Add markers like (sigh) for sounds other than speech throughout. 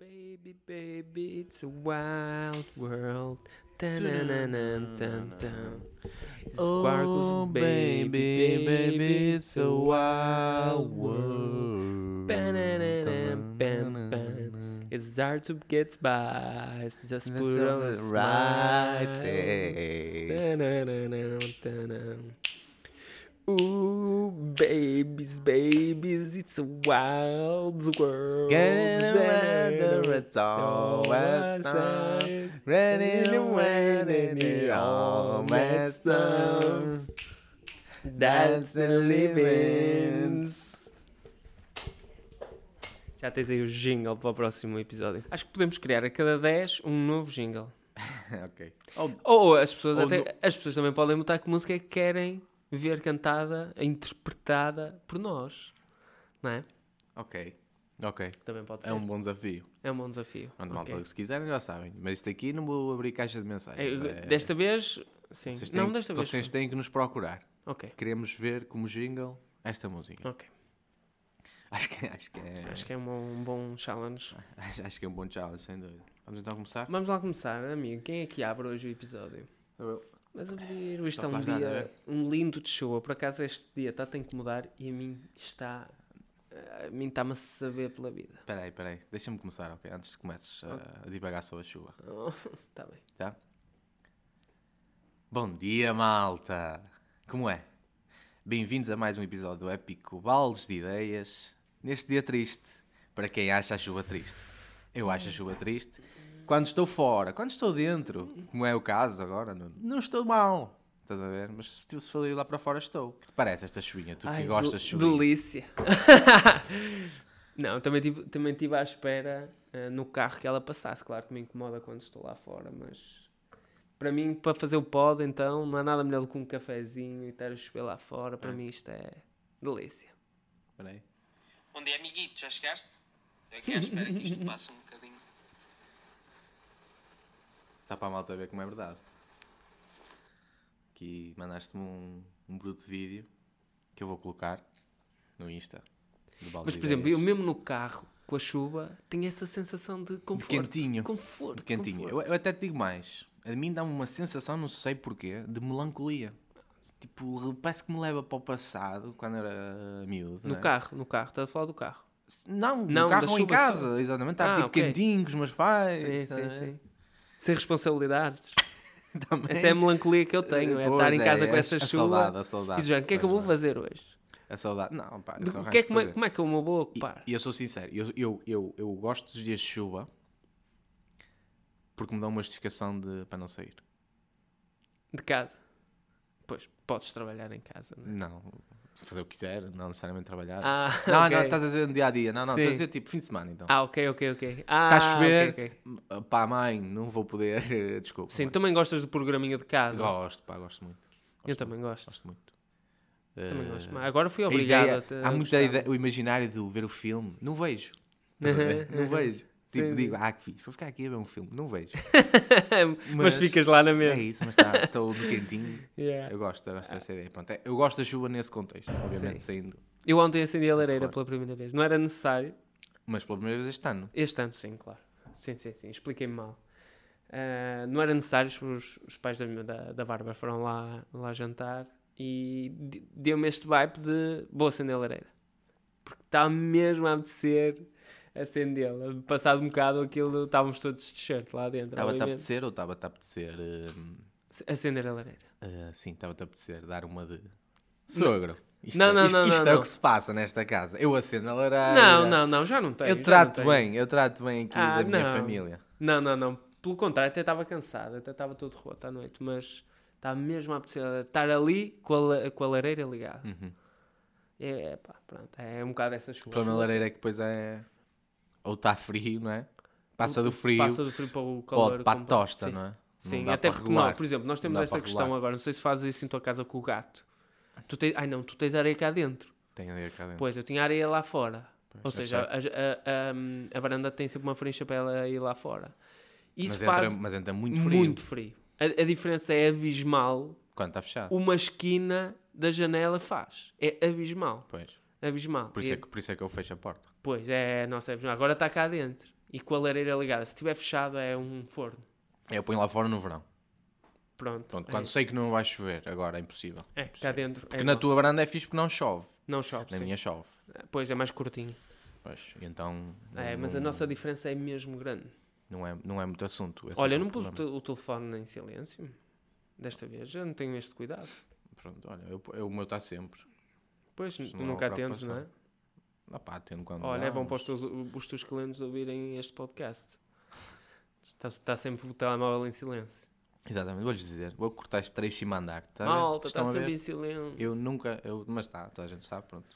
Baby, baby, it's a wild world. Dun. Oh, baby, baby, baby, it's a wild world. It's hard to get by. It's Just put on the right face. Ooh, babies, babies, it's a wild world. Get in the weather, it's always to win, and you're always done. That's the living. Já tens aí o jingle para o próximo episódio. Acho que podemos criar a cada 10 um novo jingle. (laughs) ok. Ou Ou as pessoas, Ou até, no- as pessoas também podem botar que música é que querem ver cantada, interpretada por nós. Não é? Ok. Ok. Também pode ser. É um bom desafio. É um bom desafio. Pronto, Ok. malta, se quiserem já sabem. Mas isto aqui não vou abrir caixa de mensagens. É, é- Desta vez, sim. Vocês têm, Não, desta vez. Vocês têm que nos procurar. Ok, Queremos ver como jingle esta música. ok. (laughs) Acho que, acho que é. Acho que é um, um bom challenge. Acho, (laughs) acho que é um bom challenge, sem dúvida. Vamos então começar? Vamos lá começar, amigo. Quem é que abre hoje o episódio? Eu. Mas a ver, isto é Então um nada, dia, ver. um lindo de chuva. Por acaso este dia está a incomodar e a mim está, a mim está-me a saber pela vida. Espera aí, espera aí. Deixa-me começar, ok? Antes que comeces a, a divagar sobre a chuva. Está (laughs) bem. Tá? Bom dia, malta! Como é? Bem-vindos a mais um episódio do épico Baldes de Ideias. Neste dia triste, para quem acha a chuva triste. Eu acho a chuva triste quando estou fora. Quando estou dentro, como é o caso agora, não, não estou mal. Estás a ver? Mas se, se for lá para fora, estou. O que te parece esta chuvinha? Tu que Ai, gostas de chuvinha? Delícia. (laughs) Não, também tive, também tive à espera eh, no carro que ela passasse. Claro que me incomoda quando estou lá fora, mas para mim, para fazer o pod, então, não há nada melhor do que um cafezinho e estar a chover lá fora. Para É. mim, isto é delícia. Espera aí. Bom dia, amiguito, já chegaste? Estou aqui à espera que isto (laughs) passe um bocadinho. Só para a malta ver como é verdade. Aqui mandaste-me um, um bruto vídeo que eu vou colocar no Insta. Mas, de por exemplo, eu mesmo no carro, com a chuva, tinha essa sensação de conforto. quentinho. Conforto, De quentinho. Eu, conforto. eu até te digo mais. A mim dá-me uma sensação, não sei porquê, de melancolia. Tipo, parece que me leva para o passado, quando era miúdo. No é? carro, no carro. Estás a falar do carro. Não, Não, no carro ou em casa, só. exatamente. Está Ah, tipo ok. quentinho com os meus pais. Sim, sim, é? sim. Sem responsabilidades. (laughs) Essa é a melancolia que eu tenho, é Pois estar em casa é, com essa a chuva. saudade, a saudade. E género, o que é que eu vou fazer hoje? A saudade. Não, pá, eu o que é, arranjo como, é, é que eu me vou ocupar? e eu sou sincero, eu, eu, eu, eu gosto dos dias de chuva porque me dão uma justificação de, para não sair. De casa? Pois, podes trabalhar em casa, não é? Não, fazer o que quiser, não necessariamente trabalhar. Ah, não, (laughs) ok. não, estás a dizer no dia a dia. Não, não, Sim. estás a dizer tipo fim de semana então. Ah, ok, ok, ok. Ah, Está a chover, ok, ok. pá, mãe, não vou poder. (laughs) Desculpa. Sim, mãe. também gostas do programinha de casa? Gosto, pá, gosto muito. Eu também gosto. Gosto muito. Também Eh, gosto. Mas agora fui a obrigado ideia- a há a muita ideia, o imaginário de ver o filme, não vejo. Estás (laughs) a não vejo. Tipo, Sim, digo, ah, que fixe, vou ficar aqui a ver um filme. Não vejo. (laughs) mas, Mas- ficas lá na É mesma. isso, mas está, estou no quentinho. Yeah. Eu gosto, eu gosto dessa ideia. Pronto, é- eu gosto da chuva nesse contexto, obviamente Sim. saindo. Eu ontem acendi a lareira pela primeira vez. Não era necessário. Mas pela primeira vez este ano. Este ano, sim, claro. Sim, sim, sim. Expliquei-me mal. Ah, não era necessário, os, os pais da, da, da Bárbara foram lá, lá jantar e de- deu-me este vibe de vou acender a lareira. Porque está mesmo a apetecer acendê-la. Passado um bocado aquilo, estávamos todos de t-shirt lá dentro. Estava-te a apetecer ou estava-te a apetecer. hum, Acender a lareira. ah, sim, estava-te a apetecer dar uma de. Sogro. Isto, Não, é- não, isto, não, isto é o que se passa nesta casa. Eu acendo a lareira. Não, não, não, já não tenho. Eu trato bem, eu trato bem aqui Ah, da minha família. Não, não, não. Pelo contrário, até estava cansado, até estava todo roto à noite, mas estava mesmo a apetecer estar ali com a, com a lareira ligada. Uhum. É, pá, pronto, é um bocado essa O chuva. problema da lareira é que depois é. Ou está frio, não é? Passa do frio Passa do frio para o calor. para a tosta, Sim. não é? Sim, Não até porque, não, por exemplo, nós temos para questão regular. agora, não sei se fazes isso em tua casa com o gato. Tu tens, ai não, tu tens areia cá dentro. Tem areia cá dentro. Pois, eu tinha areia lá fora. Pois, Ou seja, a, a, a, a varanda tem sempre uma frincha para ela ir lá fora. Isso mas, faz entra, mas entra muito frio. muito frio. A, a diferença é abismal Quando está fechado. uma esquina da janela faz. É abismal. Pois. Abismal. Por isso, E- é que, por isso é que eu fecho a porta. Pois, é, nossa, é abismal. Agora está cá dentro. e com a lareira ligada. Se estiver fechado, é um forno. Eu ponho lá fora no verão. Pronto. Pronto, é, quando sei que não vai chover, agora é impossível. é, cá dentro. Porque é na bom. tua varanda é fixe porque não chove. Não chove. Na sim. minha chove. Pois é mais curtinho. Pois, então. É, não- mas a nossa diferença é mesmo grande. Não é, não é muito assunto. é Olha, eu é não pus o telefone em silêncio. Desta vez, eu não tenho este cuidado. Pronto, olha, eu, eu- o meu está sempre. Pois, tu não é nunca atendes, não é? preocupação. Ah pá, tendo quando Olha, é bom para os teus, os teus clientes ouvirem este podcast. Está, está sempre o telemóvel em silêncio. Exatamente, vou-lhes dizer. Vou cortar este trecho e mandar. Tá? Malta, está sempre em silêncio. Eu nunca, eu, mas está, toda a gente sabe, pronto.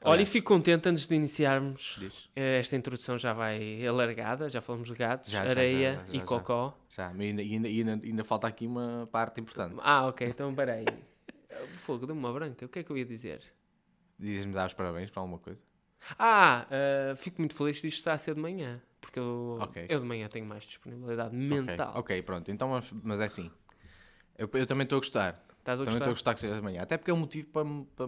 Olha, e Aliás, fico contente antes de iniciarmos. diz. eh, Esta introdução já vai alargada, já falamos de gatos, Já, areia já, já, e cocó. Já, mas ainda, ainda, ainda, ainda falta aqui uma parte importante. Ah, ok, então peraí. (laughs) Fogo, deu-me uma branca. O que é que eu ia dizer? Dizes-me dar os parabéns para alguma coisa? Ah, eh, fico muito feliz disto estar a ser de manhã. Porque eu, Ok. eu de manhã tenho mais disponibilidade mental. Ok, pronto. Então, mas, mas é assim. Eu, eu também estou a gostar. Estás a Também estou a gostar? que seja de manhã. Até porque é um motivo para. Para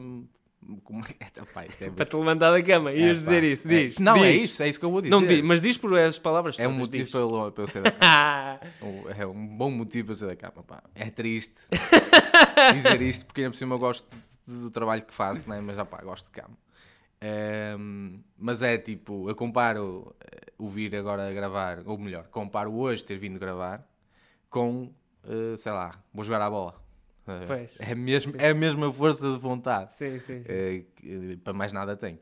como é? Pá, isto é Para te levantar da cama. Ias É, dizer isso. é- Diz. Não, é diz. isso, é isso que eu vou dizer. Não diz, mas diz por as palavras É um motivo diz. para eu, para eu ser da cama. (laughs) É um bom motivo para eu ser da cama. Pá. É triste (laughs) dizer isto porque ainda por cima eu gosto de- do trabalho que faço, né? mas já pá, gosto de cama. Ehm, mas é tipo, eu comparo eh, o vir agora a gravar, ou melhor, comparo hoje ter vindo gravar com, eh, sei lá, vou jogar a bola. Eh, Pois. É, mesmo, é a mesma força de vontade. sim, sim, eh, para mais nada tenho.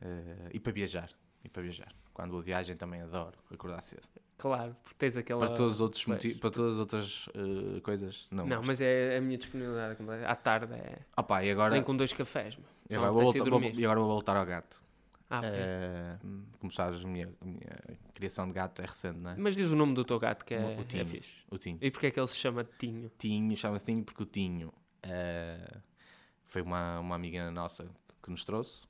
Eh, e para viajar. E para viajar. Quando vou de viagem também adoro acordar cedo. Claro, porque tens aquela. Para todos os outros pois. motivos, para todas as outras eh, coisas, não. Não, mas é a minha disponibilidade completa. À tarde é. Ah pá, e agora, Nem com dois cafés, e agora, vou voltar, vou- e agora vou voltar ao gato. Ah, ok. Eh, como sabes, a minha, minha criação de gato é recente, não é? Mas diz o nome do teu gato que é, O é Tinho. fixe. O Tinho. E porque é que ele se chama Tinho? Tinho, chama-se Tinho porque o Tinho eh, foi uma, uma amiga nossa que nos trouxe.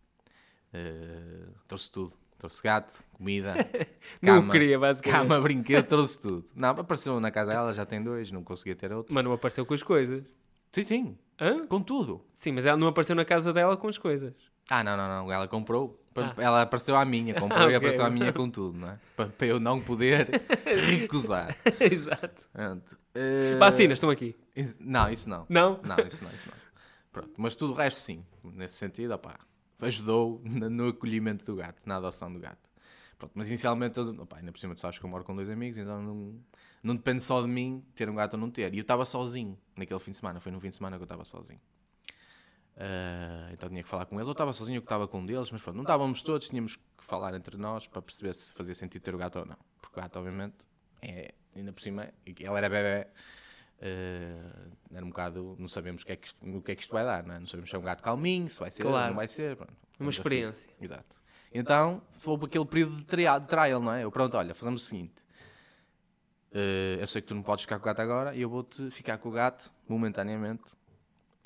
Eh, trouxe tudo. Trouxe gato, comida, (laughs) não cama, queria, basicamente. cama, brinquedo, trouxe tudo. Não, apareceu na casa dela, já tem dois, não conseguia ter outro. Mas não apareceu com as coisas. Sim, sim, Hã? com tudo. Sim, mas ela não apareceu na casa dela com as coisas. Ah, não, não, não, ela comprou. Ah. Ela apareceu à minha, comprou (laughs) Ah, e ok. apareceu à minha com tudo, não é? Para, eu não poder (laughs) recusar. Exato. Pronto. Eh, Vacinas, estão aqui. Não, isso não. Não? Não, isso não, isso não. Pronto, mas tudo o resto sim. Nesse sentido, opá, ajudou no acolhimento do gato, na adoção do gato. Pronto, mas inicialmente, eu- opá, ainda por cima tu sabes que eu moro com dois amigos, então não, não depende só de mim ter um gato ou não ter. E eu estava sozinho naquele fim de semana, foi no fim de semana que eu estava sozinho. Ah, então tinha que falar com eles, ou estava sozinho que estava com um deles, mas pronto, não estávamos todos, tínhamos que falar entre nós para perceber se fazia sentido ter o gato ou não. Porque o gato, obviamente, é, ainda por cima, ela era bebê, ah, era um bocado, não sabemos o que, é que isto, o que é que isto vai dar, não, é? não sabemos se é um gato calminho, se vai ser, Claro. não vai ser. Pronto, Uma um desafio. experiência. Exato. Então, foi para aquele período de trial, de trial, não é? Eu, pronto, olha, fazemos o seguinte. eh, eu sei que tu não podes ficar com o gato agora e eu vou-te ficar com o gato momentaneamente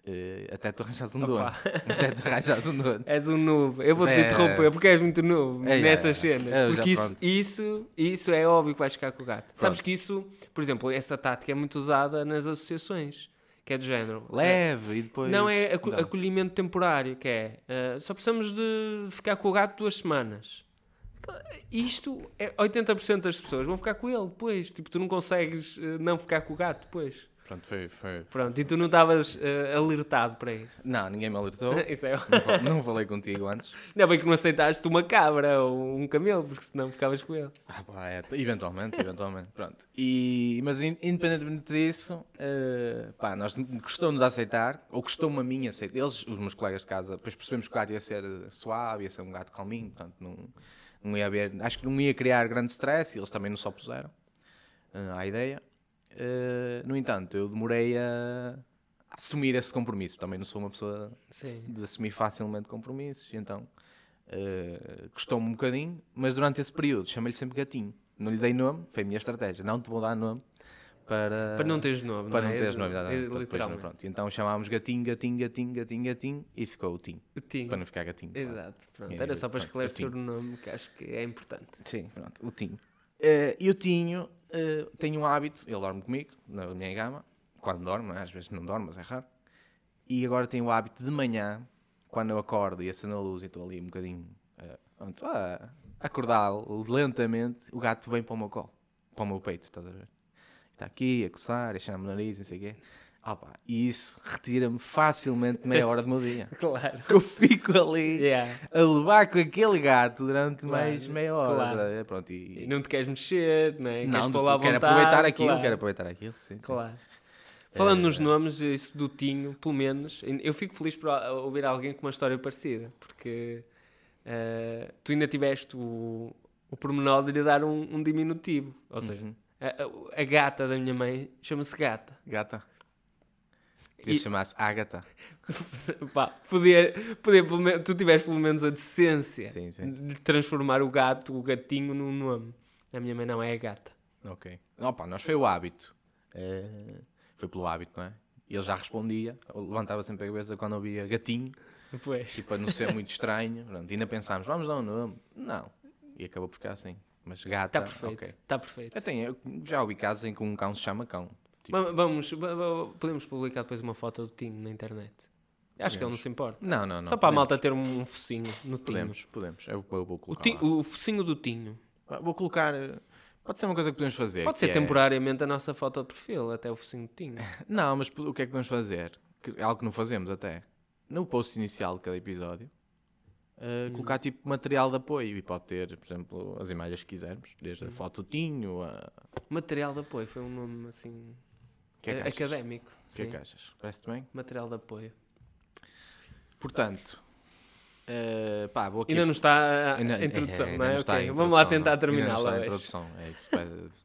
eh, até tu arranjares um dono. (laughs) Até tu arranjares um dono. És um novo. Eu vou-te É. interromper porque és muito novo É, é, nessas é. cenas. Porque isso, pronto. isso, isso é óbvio que vais ficar com o gato. Sabes Pronto. que isso, por exemplo, essa tática é muito usada nas associações, que é do género. Leve e depois. Não, é aco- Não. acolhimento temporário, que é eh, só precisamos de ficar com o gato duas semanas. Isto é 80% das pessoas vão ficar com ele depois. Tipo, tu não consegues eh, não ficar com o gato depois. Pronto, foi. foi... Pronto, e tu não estavas eh, alertado para isso. Não, ninguém me alertou. (laughs) Isso é. não, não falei contigo antes. Ainda bem que não aceitaste uma cabra ou um camelo, porque senão ficavas com ele. Ah, pá, é, eventualmente, eventualmente, pronto. E, mas in- independentemente disso, eh, pá, nós custou-nos a aceitar, ou custou-me a mim aceitar, eles, os meus colegas de casa, depois percebemos que o gato ia ser suave, ia ser um gato calminho, portanto não, não ia haver, acho que não ia criar grande stress, e eles também não se opuseram eh, à ideia. Eh, no entanto, eu demorei a assumir esse compromisso, também não sou uma pessoa Sim. de assumir facilmente compromissos, então eh, custou-me um bocadinho, mas durante esse período chamei-lhe sempre gatinho. Não lhe dei nome, foi a minha estratégia, não te vou dar nome para, Para não teres nome, para não é? teres nome, É, literalmente. pronto. Então chamámos gatinho, gatinho, gatinho, gatinho, gatinho e ficou o Tinho. para não ficar gatinho. pronto. Exato. Pronto. Era só para pronto, esclarecer eu o nome, que acho que é importante. Sim, pronto, o Tinho. Eh, E o Eh, tem um hábito, ele dorme comigo, na minha cama, quando dorme, é? às vezes não dorme, mas é raro. E agora tem o hábito de manhã, quando eu acordo e acendo a luz e estou ali um bocadinho pronto, a, acordar lentamente, o gato vem para o meu colo, para o meu peito, estás a ver? Está aqui a coçar, a cheirar-me o nariz, não sei o quê. Opa, e isso retira-me facilmente meia hora do meu dia. (laughs) Claro. Eu fico ali Yeah. a levar com aquele gato durante Claro, mais meia hora. claro. ver? Pronto, e, E não te queres mexer, não é? não, queres pôr lá à quero aproveitar aquilo, claro. quero aproveitar aquilo. Sim, sim. Claro. Falando nos Eh, nomes, isso do Tinho, pelo menos, eu fico feliz por ouvir alguém com uma história parecida, porque eh, tu ainda tiveste o, o pormenor de lhe dar um, um diminutivo. Ou seja, Uhum. a, a- a gata da minha mãe chama-se Gata. Gata. Podia E- chamar-se Ágata. (laughs) Pá, podia, podia pelo menos, tu tiveste pelo menos a decência Sim, sim. de transformar o gato, o gatinho, num nome. A minha mãe não é a gata. Ok. Opa, nós foi o hábito. Eh, foi pelo hábito, não é? Ele já respondia, levantava sempre a cabeça quando ouvia gatinho, Depois. e para não ser muito estranho, pronto, ainda pensámos, vamos dar um nome. Não. E acabou por ficar assim. Mas gata, Está perfeito. Está perfeito. Eu, tenho, eu já ouvi casos em que um cão se chama cão. Tipo, Va- Vamos, va- va- podemos publicar depois uma foto do Tinho na internet. Acho que ele não se importa. não, não, não. Só para a podemos, malta ter um focinho no Tinho. Podemos, podemos. Eu, eu vou O, colocar. ti- lá. o focinho do Tinho. Vou colocar. eh, Pode ser uma coisa que podemos fazer. Pode ser é- temporariamente a nossa foto de perfil, até o focinho do Tinho. (laughs) Não, mas o que é que podemos fazer? Que- é algo que não fazemos até. No post inicial de cada episódio, uh, Hum. colocar tipo material de apoio. E pode ter, por exemplo, as imagens que quisermos. Desde Hum. a foto do Tinho a. Material de apoio, foi um nome assim. Que é que académico. O que é que achas? Parece-te bem? Material de apoio. Portanto, uh, pá, vou aqui. Ainda não está a, Ainda- introdução, é, não é? Vamos lá tentar não. Ainda não terminá-la. está a hoje. introdução. É isso,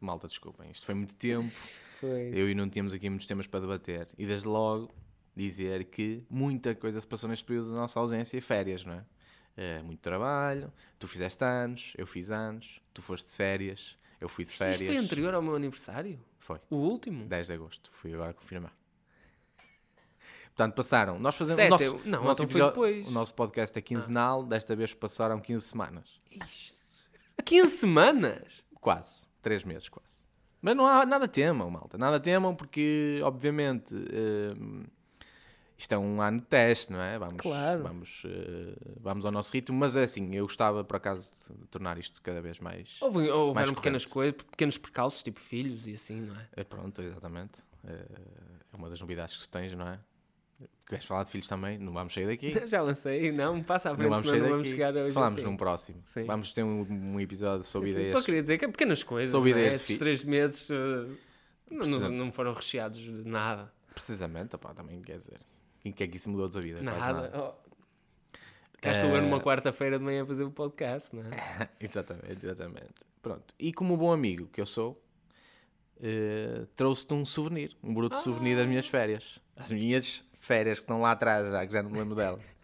malta, desculpem. Isto foi muito tempo. (laughs) Foi. Eu e não tínhamos aqui muitos temas para debater. E desde logo dizer que muita coisa se passou neste período da nossa ausência e férias, não é? Eh, muito trabalho, tu fizeste anos, eu fiz anos, tu foste de férias, eu fui de férias. Isto foi anterior ao meu aniversário? Foi, O último? 10 de agosto, fui agora confirmar. (laughs) Portanto, passaram. Nós fazemos Sete, o nosso, não, o nosso então foi episódio- depois. O nosso podcast é quinzenal, desta vez passaram 15 semanas. 15 semanas? Quase. Três meses, quase. Mas não há nada temam, malta. Nada temam porque, obviamente, hum, isto é um ano de teste, não é? Vamos, Claro. vamos, eh, vamos ao nosso ritmo. Mas é assim, eu gostava, por acaso, de tornar isto cada vez mais... Houve, houveram Mais pequenas coisas, pequenos percalços, tipo filhos e assim, não é? É pronto, exatamente. Eh, É uma das novidades que tu tens, não é? Queres falar de filhos também? Não vamos sair daqui. (laughs) Já lancei, não, passa à Não frente, vamos senão não vamos chegar hoje. Falamos num próximo. Sim. Vamos ter um, um episódio sobre Sim, sim. ideias. Só queria dizer que é pequenas coisas. Sobre não é? ideias Esses fixes. três meses eh, não, Precisa- não, não foram recheados de nada. Precisamente, opá, também quer dizer. Quem quer que isso mudou a tua vida? Nada. nada. Oh. Cá estou eu Eh, numa quarta-feira de manhã a fazer o podcast, não é? (laughs) exatamente, exatamente. Pronto. E como bom amigo que eu sou, eh, trouxe-te um souvenir, um bruto souvenir das minhas férias. As minhas férias que estão lá atrás, já que já não me lembro delas. (laughs)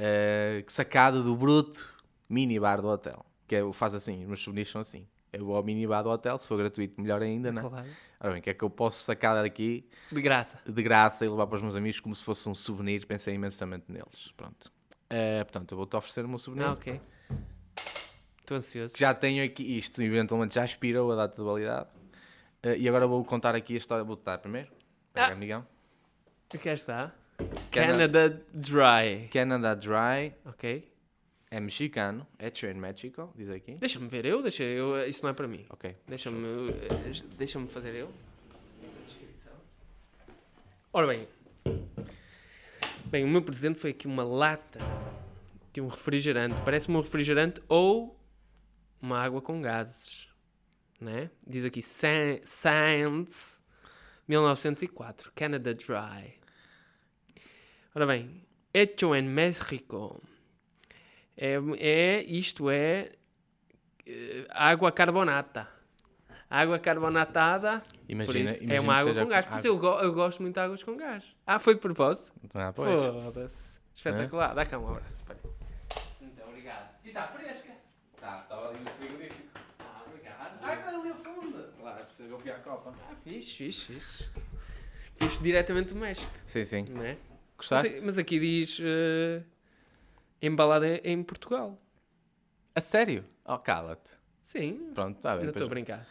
Eh, sacada do bruto minibar do hotel. Que é, faz assim, os meus souvenirs são assim. Eu vou ao minibar do hotel, se for gratuito, melhor ainda, não é? Claro. Ora bem, o que é que eu posso sacar daqui De graça. de graça e levar para os meus amigos como se fosse um souvenir? Pensei imensamente neles. Pronto. Eh, portanto, eu vou-te oferecer o meu souvenir. Ah, ok. Estou ansioso. já tenho aqui, isto eventualmente já expirou a data de validade. Eh, e agora vou contar aqui a história, vou-te dar primeiro. Pega, Ah. amigão. Aqui está. Canada- Canada Dry. Canada Dry Ok. É mexicano, hecho em México, diz aqui. Deixa-me ver eu, deixa eu. Isso não é para mim. Ok. Deixa-me eh, deixa fazer eu. Essa descrição. Ora bem. Bem, o meu presente foi aqui uma lata de um refrigerante. Parece-me um refrigerante ou uma água com gases. Né? Diz aqui Sa- Science 1904. Canada Dry. Ora bem. Hecho en México. É, é, isto é eh, água carbonata. Água carbonatada, Imagina, isso, é imagina uma que água com gás. Por isso eu, go- eu gosto muito de águas com gás. Ah, foi de propósito? Ah, pois. Foda-se. Espetacular. Dá cá um abraço. Muito obrigado. E está fresca. Tá, estava ali no frigorífico. Ah, obrigado. Ah, está ali ao fundo. Claro, precisa que eu fui à Copa. Ah, fixe, fixe, fixe. Fixe diretamente do México, Sim, sim. não é? Gostaste? Mas, mas aqui diz eh, embalada em, Portugal. A sério? Oh, cala-te. Sim, Pronto, está bem. ainda estou a brincar.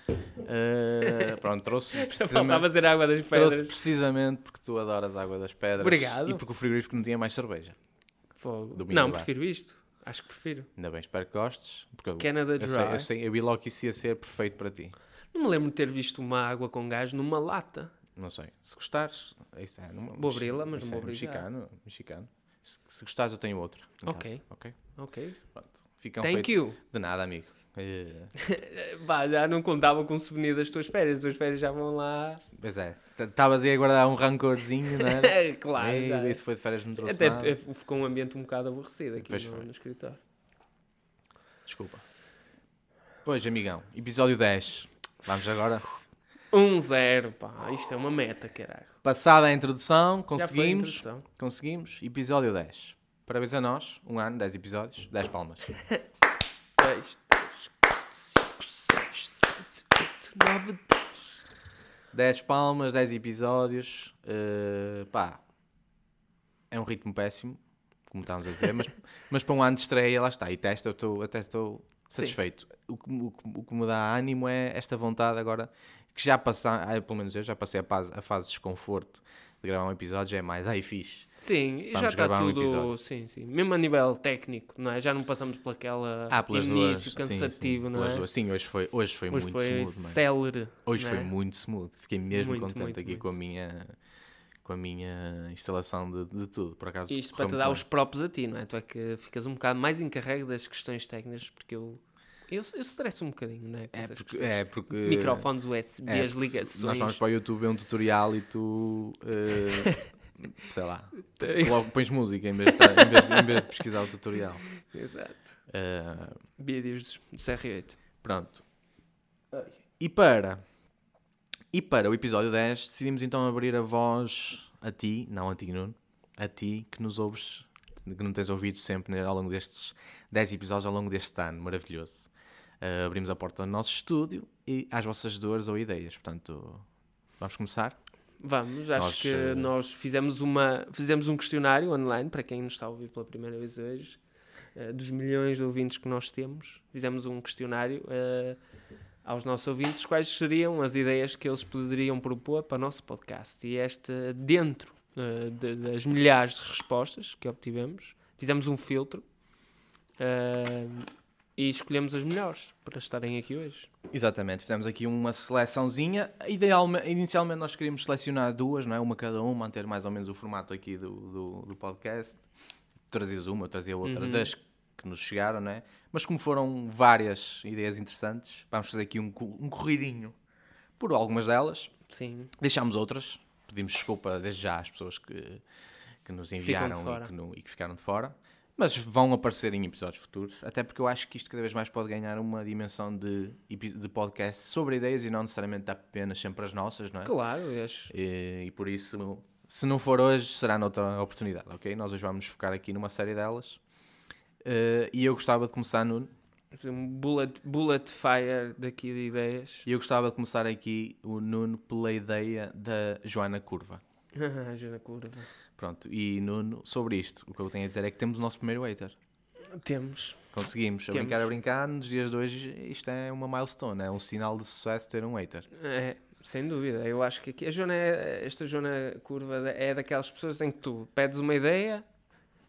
Eh, pronto, trouxe (laughs) precisamente, fazer água das trouxe pedras. precisamente porque tu adoras a água das pedras. Obrigado. E porque o frigorífico não tinha mais cerveja. Fogo. do Não, minibar. prefiro isto. Acho que prefiro. Ainda bem, espero que gostes. Porque eu, Canada eu, sei, Dry. eu, sei, eu vi logo que isso ia ser perfeito para ti. Não me lembro de ter visto uma água com gás numa lata. Não sei. Se gostares, é isso é. Numa, Vou abri-la, mas não é vou obrigar. mexicano, mexicano. Se, se gostares, eu tenho outra. Ok. ok? Ok. Pronto. Ficam Thank feitos- you. De nada, amigo. (laughs) Pá, já não contava com o souvenir das tuas férias. As tuas férias já vão lá. Pois é. Estavas aí a guardar um rancorzinho, não? (laughs) É, claro, Ei, já. e foi de férias, não trouxe Até nada. ficou um ambiente um bocado aborrecido aqui no, no escritório. Desculpa. Hoje, amigão, episódio 10. Vamos agora. 1-0, pá. Isto é uma meta, caralho. Passada a introdução, conseguimos. introdução. Conseguimos. Episódio 10. Parabéns a nós. Um ano, 10 episódios, 10 palmas. 2, 3, 4, 5, 6, 7, 8, 9, 10. 10 palmas, 10 episódios. eh, pá, é um ritmo péssimo, como estávamos a dizer, mas, (laughs) mas para um ano de estreia, lá está. E testa, eu estou, até estou satisfeito. O que, o, o que me dá ânimo é esta vontade agora, que já passar, ah, pelo menos eu já passei a fase, a fase de desconforto de gravar um episódio, já é mais, ai fixe. Sim, e já está um tudo. episódio. sim, sim. Mesmo a nível técnico, não é? Já não passamos por aquela Ah, pelas duas. início sim, cansativo, sim, não é? duas. Sim, hoje foi, hoje foi Hoje muito foi smooth, célere. Hoje não foi é? muito smooth. Fiquei mesmo Muito, contente muito, aqui muito. com a minha com a minha instalação de, de tudo. Por acaso, Isto para te dar bem. os próprios a ti, não é? Tu é que ficas um bocado mais encarregue das questões técnicas, porque eu. Eu, eu estresso um bocadinho, não é? É porque, é porque Microfones USB, é, as ligações. Nós vamos para o YouTube ver um tutorial e tu eh, sei lá, logo pões música em vez de, em vez de- em vez de pesquisar o tutorial. Exato. Eh, Vídeos do CR8. pronto. E para e para o episódio 10 decidimos então abrir a voz a ti, não a ti Nuno, a ti que nos ouves, que não tens ouvido sempre né, ao longo destes 10 episódios ao longo deste ano maravilhoso. Eh, abrimos a porta do nosso estúdio e às vossas dores ou ideias. Portanto, vamos começar? Vamos, acho Nós, que eh, nós fizemos, uma, fizemos um questionário online, para quem nos está a ouvir pela primeira vez hoje, eh, dos milhões de ouvintes que nós temos, fizemos um questionário aos nossos ouvintes quais seriam as ideias que eles poderiam propor para o nosso podcast. E esta, dentro de- das milhares de respostas que obtivemos, fizemos um filtro e escolhemos as melhores para estarem aqui hoje. Exatamente, fizemos aqui uma seleçãozinha. Idealmente, inicialmente nós queríamos selecionar duas, não é? Uma cada um, manter mais ou menos o formato aqui do, do, do podcast. Trazias uma, eu trazia outra Uhum. das que nos chegaram, não é? Mas como foram várias ideias interessantes, vamos fazer aqui um, um corridinho por algumas delas. Sim, Deixámos outras, pedimos desculpa desde já às pessoas que, que nos enviaram e que, não- e que ficaram de fora. Mas vão aparecer em episódios futuros, até porque eu acho que isto cada vez mais pode ganhar uma dimensão de, de podcast sobre ideias e não necessariamente apenas sempre as nossas, não é? claro, eu acho. E, e por isso, se não for hoje, será noutra oportunidade, ok? Nós hoje vamos focar aqui numa série delas. Eh, e eu gostava de começar, Nuno, um bullet, bullet fire daqui de ideias. e eu gostava de começar aqui o Nuno pela ideia da Joana Curva. (laughs) Já na curva. Pronto, e Nuno, sobre isto, o que eu tenho a dizer é que temos o nosso primeiro hater. Temos. Conseguimos, a Temos. brincar a brincar, nos dias de hoje isto é uma milestone, é um sinal de sucesso ter um hater. É, sem dúvida. Eu acho que aqui a Joana é, esta Joana curva é daquelas pessoas em que tu pedes uma ideia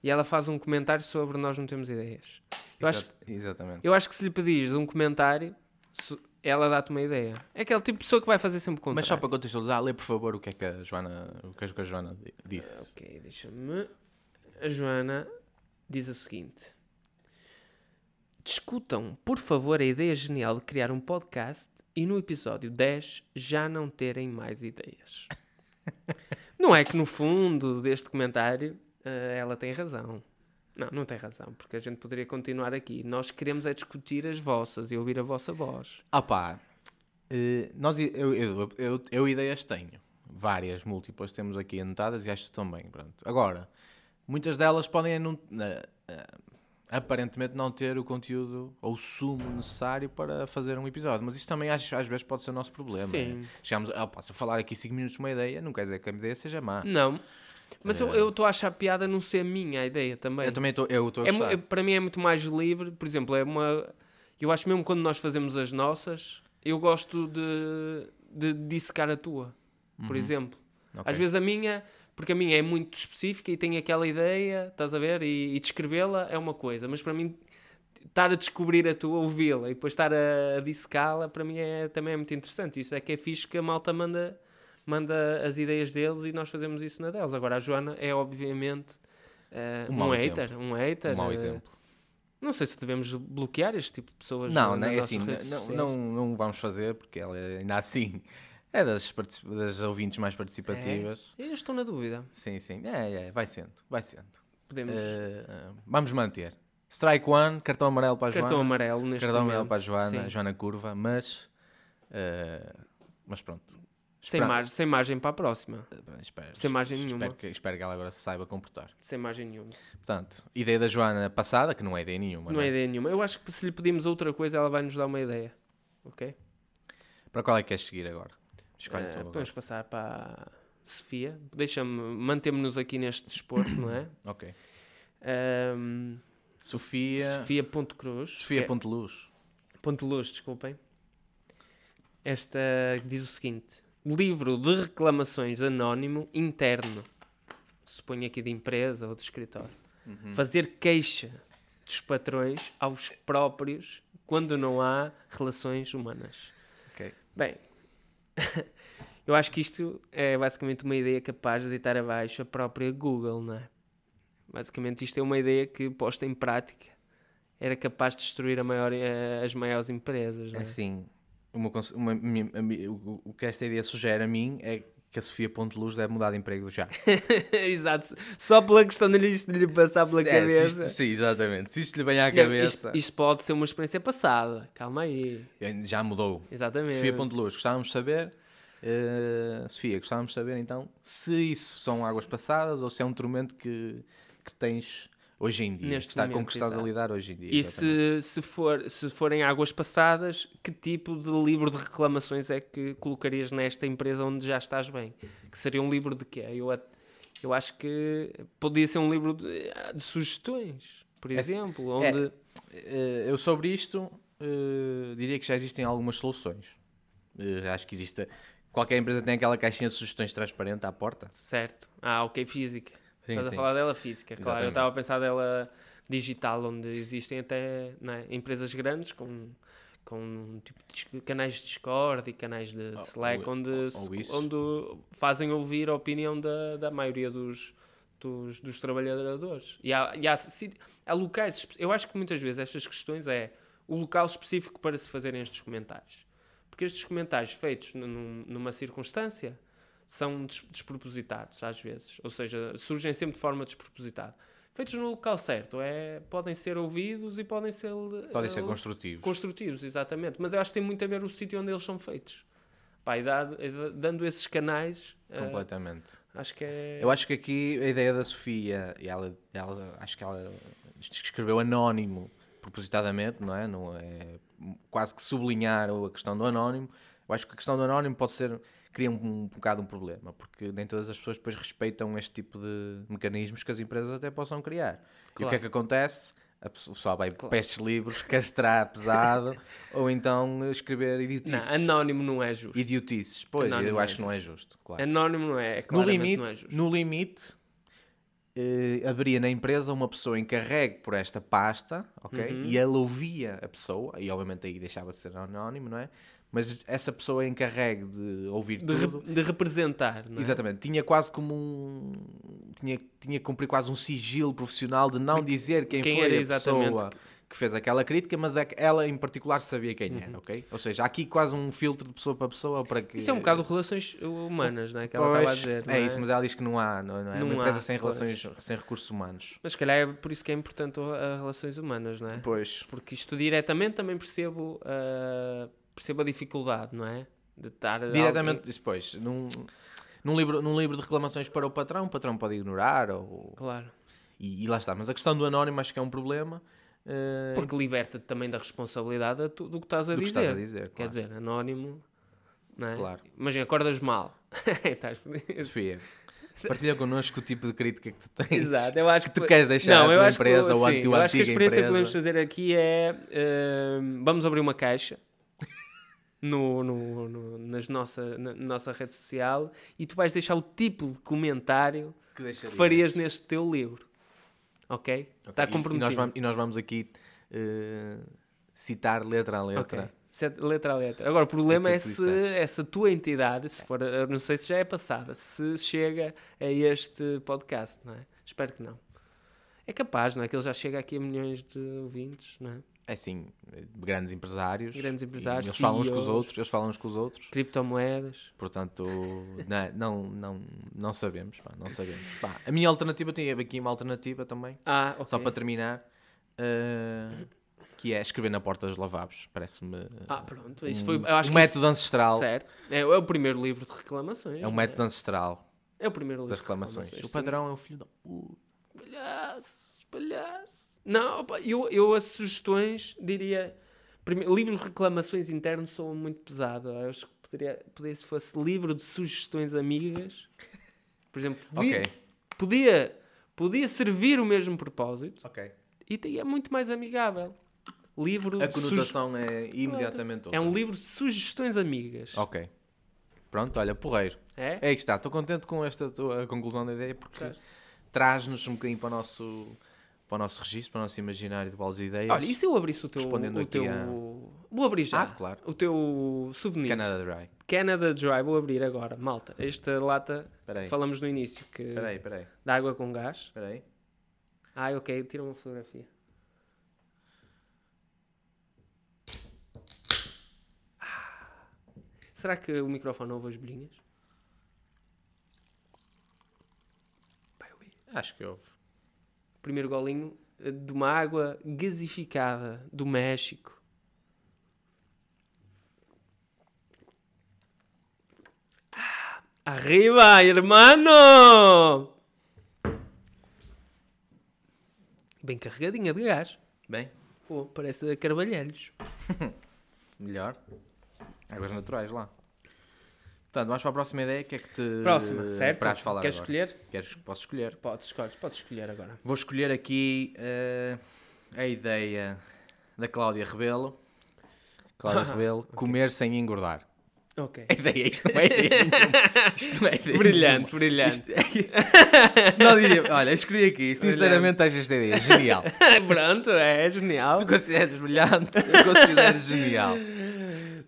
e ela faz um comentário sobre nós não temos ideias. Eu acho, Exato- Exatamente. eu acho que se lhe pedires um comentário, ela dá-te uma ideia. É aquele tipo de pessoa que vai fazer sempre contrário. Mas só para contextualizar, lê por favor o que é que a Joana, o que é que a Joana di- disse. Ok, deixa-me. A Joana diz o seguinte: Discutam, por favor, a ideia genial de criar um podcast e no episódio 10 já não terem mais ideias. (laughs) não é que no fundo deste comentário eh, ela tem razão. Não, não tem razão, porque a gente poderia continuar aqui. Nós queremos é discutir as vossas e ouvir a vossa voz. Ah pá, eh, nós, eu, eu, eu, eu ideias tenho, várias, múltiplas, temos aqui anotadas e acho também, pronto. Agora, muitas delas podem não, eh, eh, aparentemente não ter o conteúdo ou o sumo necessário para fazer um episódio, mas isso também às, às vezes pode ser o nosso problema. Sim. é. Chegamos, ah, pá, se eu falar aqui 5 minutos de uma ideia, não quer dizer que a ideia seja má. Não, mas eu- eu estou a achar piada não ser minha a ideia também. Eu também estou a É gostar. é- para mim é muito mais livre. Por exemplo, é uma. Eu acho mesmo quando nós fazemos as nossas, eu gosto de, de dissecar a tua, por exemplo. Uhum. Ok. Às vezes a minha Porque a minha é muito específica e tem aquela ideia, estás a ver? E, e descrevê-la é uma coisa, mas para mim estar a descobrir a tua, ouvi-la e depois estar a, a dissecá-la, para mim é, também é muito interessante. Isso é que é fixe que a malta manda, manda as ideias deles e nós fazemos isso na deles. Agora a Joana é obviamente eh, Um um, hater, um hater. Um mau eh, exemplo. Não sei se devemos bloquear este tipo de pessoas. Não, não é assim, não, não, não vamos fazer, porque ela ainda assim é das, das ouvintes mais participativas. Eu estou na dúvida. Sim, sim, é, é, vai sendo, vai sendo. Podemos. Eh, vamos manter. Strike one, cartão amarelo para a cartão Joana. amarelo neste cartão momento. amarelo para a Joana, Sim. Joana Curva, mas, eh, mas pronto. Sem, margem, sem margem para a próxima. Eh, Espero, Sem margem espero nenhuma. que, espero que ela agora se saiba comportar. Sem margem nenhuma. Portanto, ideia da Joana passada, que não é ideia nenhuma. Não é né? ideia nenhuma. Eu acho que se lhe pedimos outra coisa, ela vai nos dar uma ideia. Ok? Para qual é que queres seguir agora? Escolhe Eh, tu agora. podemos passar para a Sofia. Deixa-me, mantemos-nos aqui neste desporto, não é? (coughs) Ok. Ahm, Sofia. Sofia Ponte Cruz. Sofia é- Ponte Luz. Ponte Luz, desculpem. Esta diz o seguinte: livro de reclamações anónimo interno. Suponho aqui de empresa ou de escritório. Uhum. Fazer queixa dos patrões aos próprios quando não há relações humanas. Ok. Bem, (laughs) eu acho que isto é basicamente uma ideia capaz de deitar abaixo a própria Google, não é? Basicamente, isto é uma ideia que, posta em prática, era capaz de destruir maior, eh, as maiores empresas, não é? Assim, uma, uma- a o, o que esta ideia sugere a mim é que a Sofia Ponte Luz deve mudar de emprego já. (laughs) Exato. Só pela questão de isto lhe passar pela É, cabeça. isto- sim, exatamente. Se isto lhe vem à Não, cabeça, isto, isto pode ser uma experiência passada. Calma aí. já mudou. Exatamente. Sofia Ponte Luz, gostávamos de saber. eh, Sofia, gostávamos de saber então se isso são águas passadas ou se é um tormento que, que tens hoje em dia, Neste está, com momento, que estás exato. a lidar hoje em dia. E exatamente. se, se, for, se forem águas passadas, que tipo de livro de reclamações é que colocarias nesta empresa onde já estás bem? Que seria um livro de quê? Eu, eu acho que podia ser um livro de, de sugestões, por É- exemplo, é- onde... Eh, eu sobre isto eh, diria que já existem algumas soluções. Eh, acho que existe. Qualquer empresa tem aquela caixinha de sugestões transparente à porta. Certo. Ah, ok, física. Sim, Estás sim. a falar dela física, claro. Eu Exatamente. estava a pensar dela digital, onde existem até é, empresas grandes com, com tipo, canais de Discord e canais de Ou- Slack, ou- onde, ou onde fazem ouvir a opinião da, da maioria dos, dos, dos trabalhadores. E há, e há, há locais, eu acho que muitas vezes estas questões é o local específico para se fazerem estes comentários. Porque estes comentários feitos num- numa circunstância são des- despropositados às vezes, ou seja, surgem sempre de forma despropositada. Feitos no local certo, é, podem ser ouvidos e podem ser, Podem ser eh, construtivos. construtivos, exatamente. Mas eu acho que tem muito a ver o sítio onde eles são feitos. Pá, e dá- dando esses canais, eh, Completamente. acho que é. Eu acho que aqui a ideia da Sofia, e ela, ela acho que ela escreveu anónimo propositadamente, não é? Não é quase que sublinhar a questão do anónimo. Eu acho que a questão do anónimo pode ser cria um, um bocado um problema, porque nem todas as pessoas depois respeitam este tipo de mecanismos que as empresas até possam criar. E o que é Claro. que acontece? A pessoa- o pessoal vai pestes livros, castrar pesado, (laughs) ou então escrever Não, idiotices. anónimo não é justo. Idiotices. Pois, Anónimo eu não é acho que não é justo, claro. Anónimo não é, é No limite, não é justo. no limite eh, haveria na empresa uma pessoa encarregue por esta pasta, ok? Uhum. E ele ouvia a pessoa, e obviamente aí deixava de ser anónimo, não é? Mas essa pessoa encarregue de ouvir De, re- tudo. de representar, não é? Exatamente, tinha quase como um. Tinha, tinha que cumprir quase um sigilo profissional de não dizer quem, quem foi era a exatamente. pessoa que fez aquela crítica, mas é que ela em particular sabia quem Uhum. era, ok? Ou seja, há aqui quase um filtro de pessoa para pessoa para que. Isso é um bocado relações humanas, não é? Que ela estava a Pois, dizer. não é isso, mas ela diz que não há, não, não é? Não uma empresa há, sem pois. relações, sem recursos humanos. Mas se calhar é por isso que é importante a relações humanas, não é? Pois. Porque isto diretamente também percebo, ah, percebo a dificuldade, não é? De estar Diretamente, alguém- depois, num, num, livro, num livro de reclamações para o patrão, o patrão pode ignorar, ou, Claro. e, e lá está. Mas a questão do anónimo acho que é um problema. eh, Porque liberta-te também da responsabilidade a tu- do que estás a do que dizer. estás a dizer. Quer Claro. dizer, anónimo, não é? Claro. Imagina, acordas mal. (laughs) Estás. Sofia, partilha connosco o tipo de crítica que tu tens. Exato, eu acho que que tu queres deixar a eu tua acho que- empresa ou a sim, tua eu acho que a experiência que empresa. podemos fazer aqui é ah, vamos abrir uma caixa no, no, no- nas nossa, na nossa rede social e tu vais deixar o tipo de comentário Que que farias neste teu livro. Ok? Está e- E, comprometido. nós vamos, e nós vamos aqui eh, citar letra a letra. Set- Letra a letra. Agora, o problema é tu se essa tua entidade, se for, eu não sei se já é passada, se chega a este podcast, não é? Espero que não. É capaz, não é? Que ele já chega aqui a milhões de ouvintes, não é? É assim, eh, grandes empresários. Grandes empresários, Eles falam uns com os outros, eles falam uns com os outros. Criptomoedas. Portanto, (laughs) não, não, não, não sabemos. pá, não sabemos. Pá, a minha alternativa, tenho aqui uma alternativa também, Ah, ok. só para terminar, eh, que é escrever na porta dos lavabos. Parece-me Ah, pronto. Isso um, foi, um método ancestral. Certo. É, é o primeiro livro de reclamações. É um não método ancestral É o primeiro livro das de reclamações. O sim. padrão é o filho da puta. Palhaço, palhaço. Não, opa, eu, eu as sugestões diria. Primeiro, livro de reclamações internos sou muito pesado. Eu acho que poderia, poderia, se fosse livro de sugestões amigas, por exemplo, podia, Ok, podia, podia servir o mesmo propósito e é muito mais amigável. Livro A conotação é imediatamente outra. é um livro de sugestões amigas. Ok. Pronto, olha, porreiro. É? É que está, estou contente com esta tua conclusão da ideia porque traz-nos um bocadinho para o nosso, para o nosso registro, para o nosso imaginário de bolas de ideias. Olha, e se eu abrisse o teu. Respondendo O teu a- Vou abrir já. Ah, claro. O teu souvenir. Canada Dry. Canada Dry, vou abrir agora. Malta, esta lata Espera aí, falamos no início que espera aí, espera aí, da água com gás. espera aí. Ah, ok, tira uma fotografia. Ah. Será que o microfone ouve as bolhinhas? Vai ouvir. Acho que houve. Primeiro golinho eh, de uma água gasificada do México. Ah, Arriba, hermano! Bem carregadinha de gás. Bem, Pô, parece a carvalhelhos. (laughs) melhor. Águas naturais lá. Portanto, vamos para a próxima ideia. O que é que te Próxima, certo? Queres agora? escolher? Queres, posso escolher. Podes escolher, podes escolher agora. Vou escolher aqui eh, a ideia da Cláudia Rebelo. Cláudia (laughs) Rebelo, comer sem engordar. Ok. (laughs) A ideia, isto não é ideia. Isto não é ideia Brilhante, nenhuma. brilhante. Isto é- (laughs) Não diria, olha, escolhi aqui, sinceramente acho esta ideia genial. Pronto, é genial. Tu consideras brilhante, eu considero genial.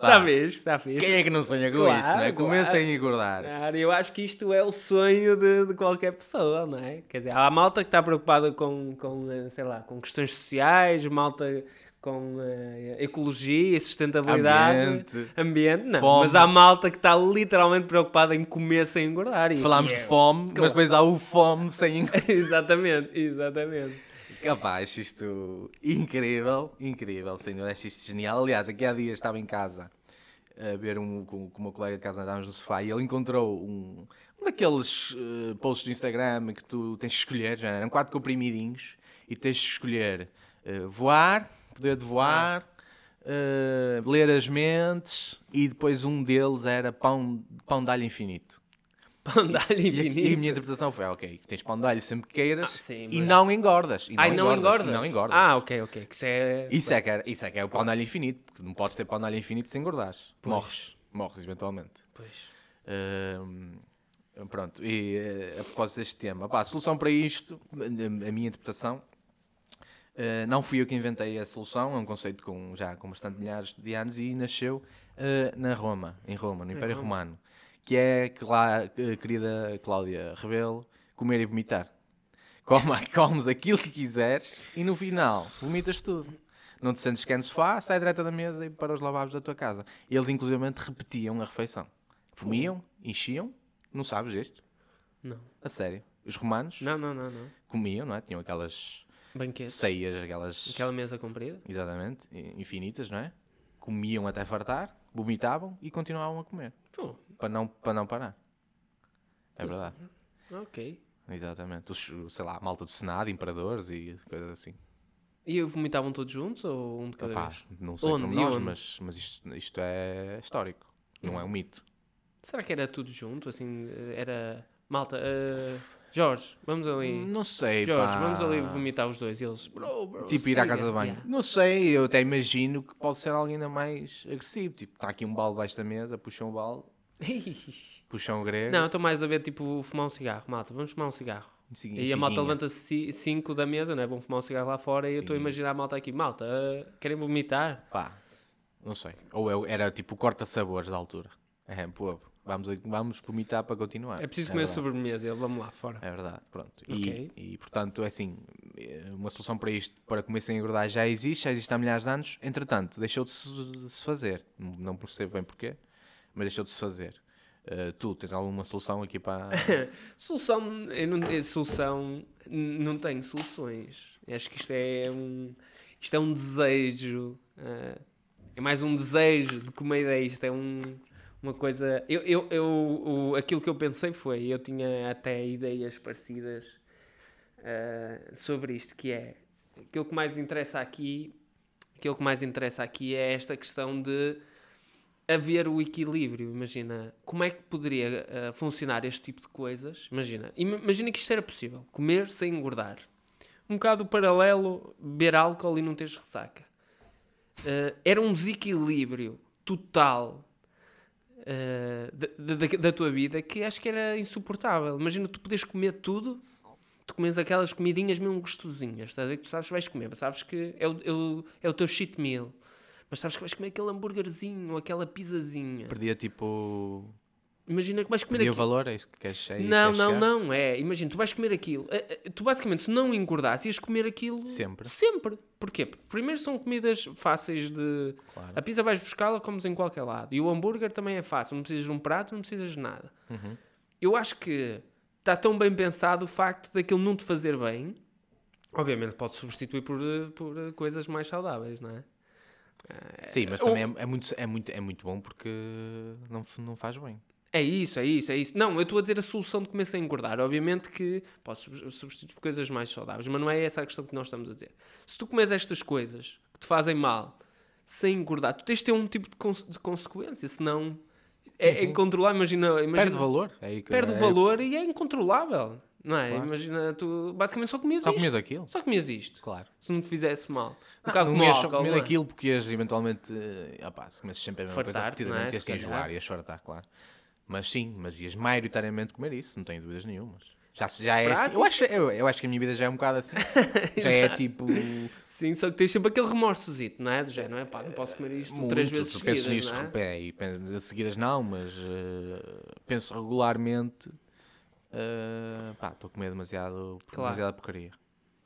Está fixe, está fixe. Quem é que não sonha com Claro, isso, não é? Comer claro. sem engordar. Claro, eu acho que isto é o sonho de, de qualquer pessoa, não é? Quer dizer, há malta que está preocupada com, com, eh, sei lá, com questões sociais, malta com eh, ecologia e sustentabilidade. Ambiente. Ambiente, não. Fome. Mas há malta que está literalmente preocupada em comer sem engordar. Falámos aqui de é- fome, Claro. mas depois há o fome sem (laughs) engordar. exatamente, exatamente. Capaz, isto incrível, incrível, senhor, acho isto genial. Aliás, aqui há dias estava em casa a ver um com, com meu colega de casa, estávamos no sofá e ele encontrou um, um daqueles eh, posts do Instagram que tu tens de escolher, já eram quatro comprimidinhos e tens de escolher eh, voar, poder de voar, eh, ler as mentes e depois um deles era pão, pão de alho infinito. Pão de alho E, infinito. e a minha interpretação foi, ok, tens pão de alho sempre que queiras Ah, sim, e mas- não engordas. E Ai, não engordas? Não engordas. Ah, ok, ok. Que isso é... Isso é, que é, isso é que é o pão de alho infinito, porque não podes ter pão de alho infinito sem engordares. Pois. Morres. Morres, eventualmente. Pois. Ahm, pronto, e eh, a propósito deste tema, pá, a solução para isto, a, a minha interpretação, eh, não fui eu que inventei a solução, é um conceito com, já com bastante milhares de anos e nasceu eh, na Roma, em Roma, no Império Roma. Romano, que é, eh, querida Cláudia Rebelo, comer e vomitar. Coma, (laughs) comes aquilo que quiseres e no final vomitas tudo. Não te sentes que é no sofá, sai direto da mesa e para os lavabos da tua casa. Eles, inclusivamente, repetiam a refeição. Comiam, enchiam, não sabes este? Não. A sério. Os romanos Não, não, não, não. comiam, não é? Tinham aquelas Banquete. ceias, aquelas. Aquela mesa comprida. Exatamente, infinitas, não é? Comiam até fartar, vomitavam e continuavam a comer. Pô, Para não, para não parar. É verdade. ok. Exatamente. Os, sei lá, a malta do Senado, imperadores e coisas assim. E vomitavam todos juntos ou um de cada Epá, vez? não sei Onde? como nós, onde? mas, mas isto, isto é histórico. Não é um mito. Será que era tudo junto? Assim, eh, era... Malta, eh, Jorge, vamos ali. Não sei, Jorge, pá. vamos ali vomitar os dois. E eles, bro, bro. Tipo, ir à siga." casa de banho. Yeah. Não sei, eu até imagino que pode ser alguém ainda mais agressivo. Tipo, está aqui um balde debaixo da mesa, puxam o balde, puxam o grego. Não, estou mais a ver tipo fumar um cigarro, malta. Vamos fumar um cigarro. E a malta levanta-se 5 da mesa, não é? Vão fumar um cigarro lá fora e eu estou a imaginar a malta aqui. Malta, ah, querem vomitar? Pá, não sei. Ou eu- era tipo corta-sabores da altura. É, pô, vamos, vamos vomitar para continuar. É preciso comer verdade. sobremesa. Ele, vamos lá fora. É verdade, pronto. E, e, portanto, é assim, eh, uma solução para isto, para comer sem engordar, já existe, já existe há milhares de anos. Entretanto, deixou de se, fazer. Não percebo bem porquê, mas deixou de se fazer. Eh, tu tens alguma solução aqui para. (laughs) Solução, eu não, solução, não tenho soluções. Acho que isto é um, isto é um desejo. ah, é mais um desejo do que uma ideia. Isto é um, uma coisa. Eu, eu, eu, o- aquilo que eu pensei foi: eu tinha até ideias parecidas ah, sobre isto, que é aquilo que mais interessa aqui. Aquilo que mais interessa aqui é esta questão de haver o equilíbrio. Imagina, como é que poderia eh, funcionar este tipo de coisas? Imagina, im- imagina que isto era possível, comer sem engordar. Um bocado paralelo, beber álcool e não teres ressaca. Eh, era um desequilíbrio total eh, da, da- da tua vida que acho que era insuportável. Imagina tu podes comer tudo, tu comes aquelas comidinhas mesmo gostosinhas, estás a ver? Que tu sabes que vais comer, mas sabes que é o, é o, é o teu cheat meal. Mas sabes que vais comer aquele hambúrguerzinho ou aquela pizzazinha. Perdia tipo. Imagina que vais comer Perdia o aquilo. valor, é isso que queres aí Não, queres não, chegar? não, é. Imagina, tu vais comer aquilo. Eh, eh, Tu basicamente, se não engordasse, ias comer aquilo Sempre. Sempre. Porquê? Porque primeiro são comidas fáceis de. Claro. A pizza vais buscá-la, comes em qualquer lado. E o hambúrguer também é fácil. Não precisas de um prato, não precisas de nada. Uhum. Eu acho que está tão bem pensado o facto daquilo não te fazer bem. Obviamente pode substituir por, eh, por coisas mais saudáveis, não é? Sim, mas também é, é muito, é, muito, é muito bom porque não, não faz bem. É isso, é isso, é isso. Não, eu estou a dizer a solução de comer sem engordar. Obviamente que podes sub- substituir por coisas mais saudáveis, mas não é essa a questão que nós estamos a dizer. Se tu comes estas coisas que te fazem mal sem engordar, tu tens de ter um tipo de, cons- de consequência, senão é, é incontrolável. Imagina, imagina Perde valor. É perde é- valor e é incontrolável. Não é? Claro. Imagina, tu basicamente só comias Só isto. comias aquilo? Só comias isto. Claro. Se não te fizesse mal. Um Não, bocado não ias só comer é? aquilo porque ias eventualmente, eh, opá, se comes sempre a mesma coisa Fartar-te, repetidamente, é? ias te enjoar, ias fartar, claro. Mas sim, mas ias maioritariamente comer isso, não tenho dúvidas nenhumas. Já, já é assim. Eu acho, eu, eu acho que a minha vida já é um bocado assim. (laughs) já é tipo. Sim, só que tens sempre aquele remorsozito, não é? Do género, não é? Pá, não posso comer isto três muito, vezes eu penso seguidas, nisso, não é? é, e penso- seguidas não, mas eh, penso regularmente. Eh, pá, estou a comer demasiado, Claro. demasiada porcaria.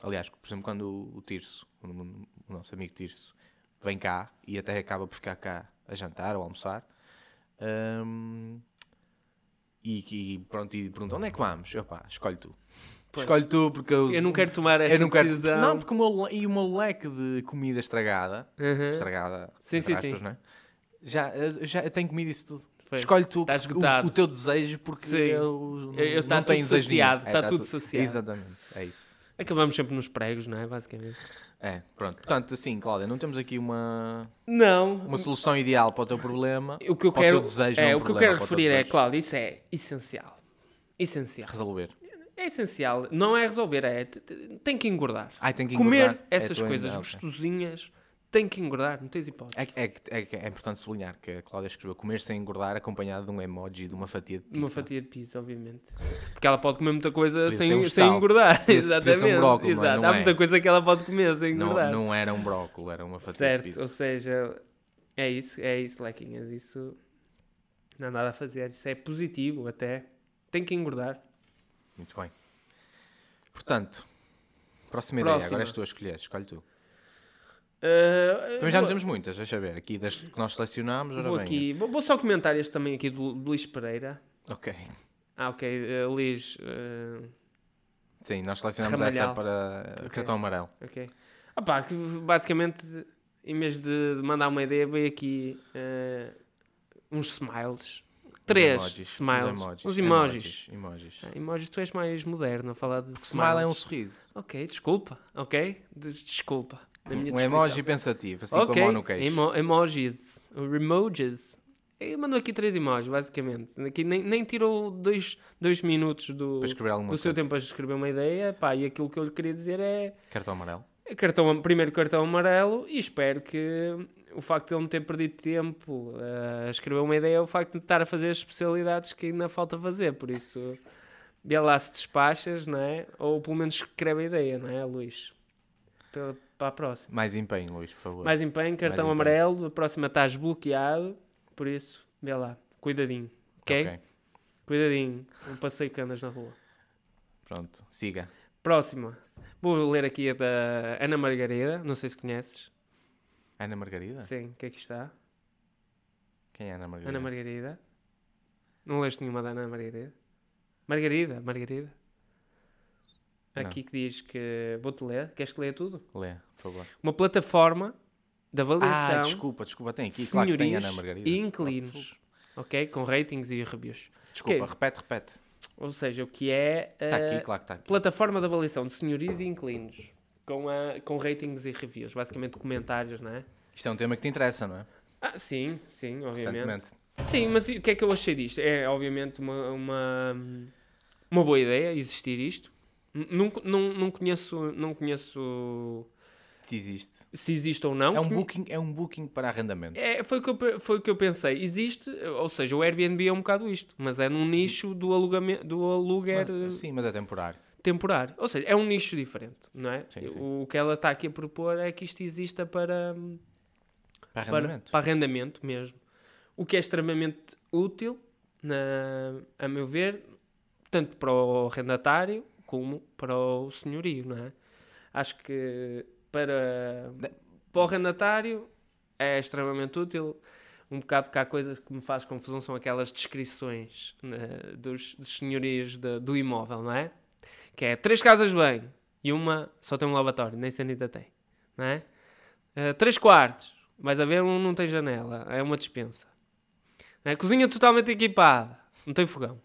Aliás, por exemplo, quando o, o Tirso, o, o nosso amigo Tirso, vem cá e até acaba por ficar cá a jantar ou a almoçar. ehm, e, e pronto, e pergunta onde é que vamos? Eu, pá, escolhe tu. Pois. Escolhe tu, porque eu, Eu não quero tomar essa não quero- decisão. Não, porque o meu, e o meu leque de comida estragada, Uhum. estragada, Sim, sim, aspas, sim. é? Já, eu já eu tenho comido isso tudo. Foi. Escolhe tu Está o- o, teu desejo porque Sim. eu, Eu- eu- não tá tenho desejo nenhum. saciado, tá tá tudo tu- saciado. Exatamente, é isso. Acabamos sempre nos pregos, não é? Basicamente. É, pronto. Portanto, assim, Cláudia, não temos aqui uma, Não. uma solução ideal para o teu problema. O que eu quero, desejo, é, não um o que eu quero referir é. Cláudio, isso é essencial. Essencial. Resolver. É essencial. Não é resolver, é. Tem que engordar. Ai, tem que Comer engordar. É essas coisas ok. gostosinhas tem que engordar, não tens hipótese. É, é, é, é importante sublinhar que a Cláudia escreveu comer sem engordar acompanhado de um emoji de uma fatia de pizza. Uma fatia de pizza, obviamente. Porque ela pode comer muita coisa ser um sem, sem engordar. Podia ser- podia um Exatamente. não é? Exato. Não Há é. muita coisa que ela pode comer sem Não, engordar. não era um brócolis, era uma fatia certo, de pizza. ou seja, é isso, é isso, Lequinhas. Isso não há nada a fazer. Isso é positivo até. Tem que engordar. Muito bem. Portanto, próxima, Próxima. ideia. Agora és tu a escolher. Escolhe tu. Uh, Também já não vou- temos muitas, deixa ver. Aqui das que nós selecionámos, Vou bem. aqui, vou, vou só comentar este também aqui do, do Luís Pereira. Ok. Ah, ok, uh, Luís, uh, Sim, nós selecionámos Ramalhal. essa para Ok. cartão amarelo. ok. Ah pá, que basicamente, em vez de mandar uma ideia, veio aqui uh, uns smiles. Três emojis, smiles. Uns emojis. Uns emojis. emojis. Ah, emojis, tu és mais moderno a falar de Porque smile é um sorriso. Ok, desculpa, ok? Des- Desculpa. Na minha Um descrição. emoji pensativo, assim com a mão no queixo. emo emojis, or emojis. Ele mandou aqui três emojis, basicamente. Aqui nem, nem tirou dois, dois minutos do, Para do seu coisa. tempo a escrever uma ideia. Pá, e aquilo que eu lhe queria dizer é Cartão amarelo. cartão, primeiro cartão amarelo e espero que o facto de ele não ter perdido tempo eh, a escrever uma ideia é o facto de estar a fazer as especialidades que ainda falta fazer. Por isso, vê lá se despachas, não é? Ou pelo menos escreve a ideia, não é, Luís? Para, para a próxima. Mais empenho, Luís, por favor. Mais empenho, cartão empenho. amarelo, a próxima estás bloqueado, por isso, vê lá, cuidadinho, ok? Ok. Cuidadinho, um passeio que andas na rua. Pronto, siga. Próxima, vou ler aqui a da Ana Margarida, não sei se conheces. Ana Margarida? Sim, que é que está? Quem é Ana Margarida? Ana Margarida. Não leste nenhuma da Ana Margarida? Margarida, Margarida. Aqui que diz que. Vou-te ler. Queres que leia tudo? Lê, por favor. Uma plataforma de avaliação Ah, desculpa, desculpa, tem aqui. Claro que tem Ana Margarida. e inquilinos. Ok? Com ratings e reviews. Desculpa, Ok. repete, repete. Ou seja, o que é Está aqui, claro que está aqui. plataforma de avaliação de senhorias e inquilinos. Com, a, com ratings e reviews. Basicamente comentários, não é? Isto é um tema que te interessa, não é? Ah, sim, sim, obviamente. Sim, mas o que é que eu achei disto? É, obviamente, uma, uma, uma boa ideia existir isto. Não, não, não conheço, não conheço Se existe. se existe ou não. É um, booking, é um booking para arrendamento. É, foi, o que eu, foi o que eu pensei. Existe, ou seja, o Airbnb é um bocado isto, mas é num nicho do, alugamento, do aluguer Mas- sim, mas é temporário. temporário. Ou seja, é um nicho diferente, não é? Sim, sim. O que ela está aqui a propor é que isto exista para, Para para, arrendamento. para arrendamento mesmo. O que é extremamente útil, na, a meu ver, tanto para o arrendatário como para o senhorio, não é? Acho que para, para o arrendatário é extremamente útil. Um bocado que há coisas que me faz confusão são aquelas descrições né, dos, dos senhorios de- do imóvel, não é? Que é três casas bem e uma só tem um lavatório, nem sanita tem, não é? Eh, três quartos, vais a ver, um não tem janela, é uma dispensa. É? Cozinha totalmente equipada, não tem fogão.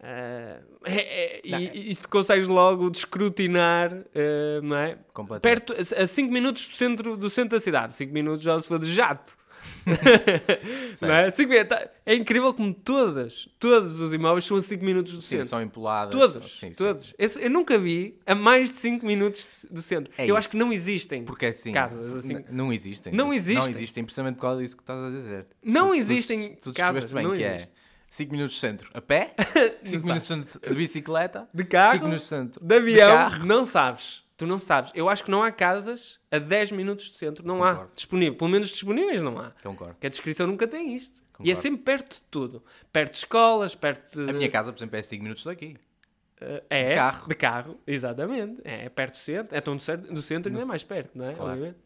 Eh, é- é- e, e isto consegues logo descrutinar, eh, não é? Perto, a 5 minutos do centro, do centro da cidade. 5 minutos já se for de jato. (laughs) não é? Cinco. Tá- é incrível como todas, todos os imóveis são a 5 minutos do Sim, centro. são empoladas. Todos, Sim, sim. todos. Esse- Eu nunca vi a mais de 5 minutos do centro. É eu acho que isso. não existem. Porque é assim. Casas, assim. Não existem. Não Não existem. existem, precisamente por causa disso que estás a dizer. Não Tu- tu- existem Tu, casas, descreveste bem não que existe. é 5 minutos de centro a pé, (laughs) 5 Exato. minutos de centro de bicicleta, De carro, 5 minutos de centro de avião, carro. não sabes. Tu não sabes. Eu acho que não há casas a 10 minutos do centro. Não há. Concordo. Disponível. Pelo menos disponíveis não há. Concordo. Que a descrição nunca tem isto. E é Concordo. sempre perto de tudo. Perto de escolas, perto de... A minha casa, por exemplo, é 5 minutos daqui. Uh, é, De carro. De carro, exatamente. É, é perto do centro. É tão do centro, do centro ainda é mais perto, não é? Claro. Obviamente.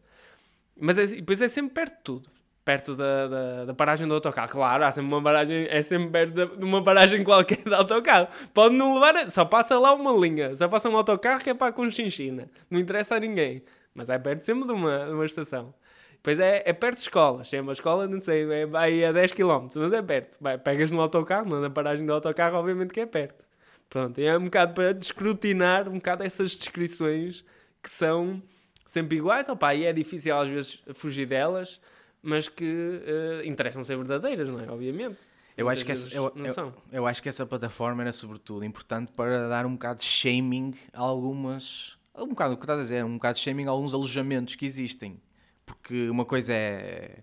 Mas é, depois é sempre perto de tudo. Perto da, da, da paragem do autocarro. Claro, há sempre uma paragem, é sempre perto de uma paragem (laughs) qualquer de autocarro. Pode não levar, só passa lá uma linha. Só passa um autocarro que é para a Conchinchina. Não interessa a ninguém. Mas é perto sempre de uma, de uma estação. Depois é, é perto de escolas. Se é uma escola, não sei, é, vai a 10 km, mas é perto. Vai, pegas no autocarro, mas na paragem do autocarro, obviamente que é perto. Pronto, é um bocado para descrutinar um bocado essas descrições que são sempre iguais. Opa, e é difícil às vezes fugir delas, mas que eh, interessam ser verdadeiras, não é? Obviamente. Eu acho, que essa, eu, eu- eu acho que essa plataforma era sobretudo importante para dar um bocado de shaming a algumas. Um bocado o que estás a dizer, um bocado de shaming a alguns alojamentos que existem. Porque uma coisa é.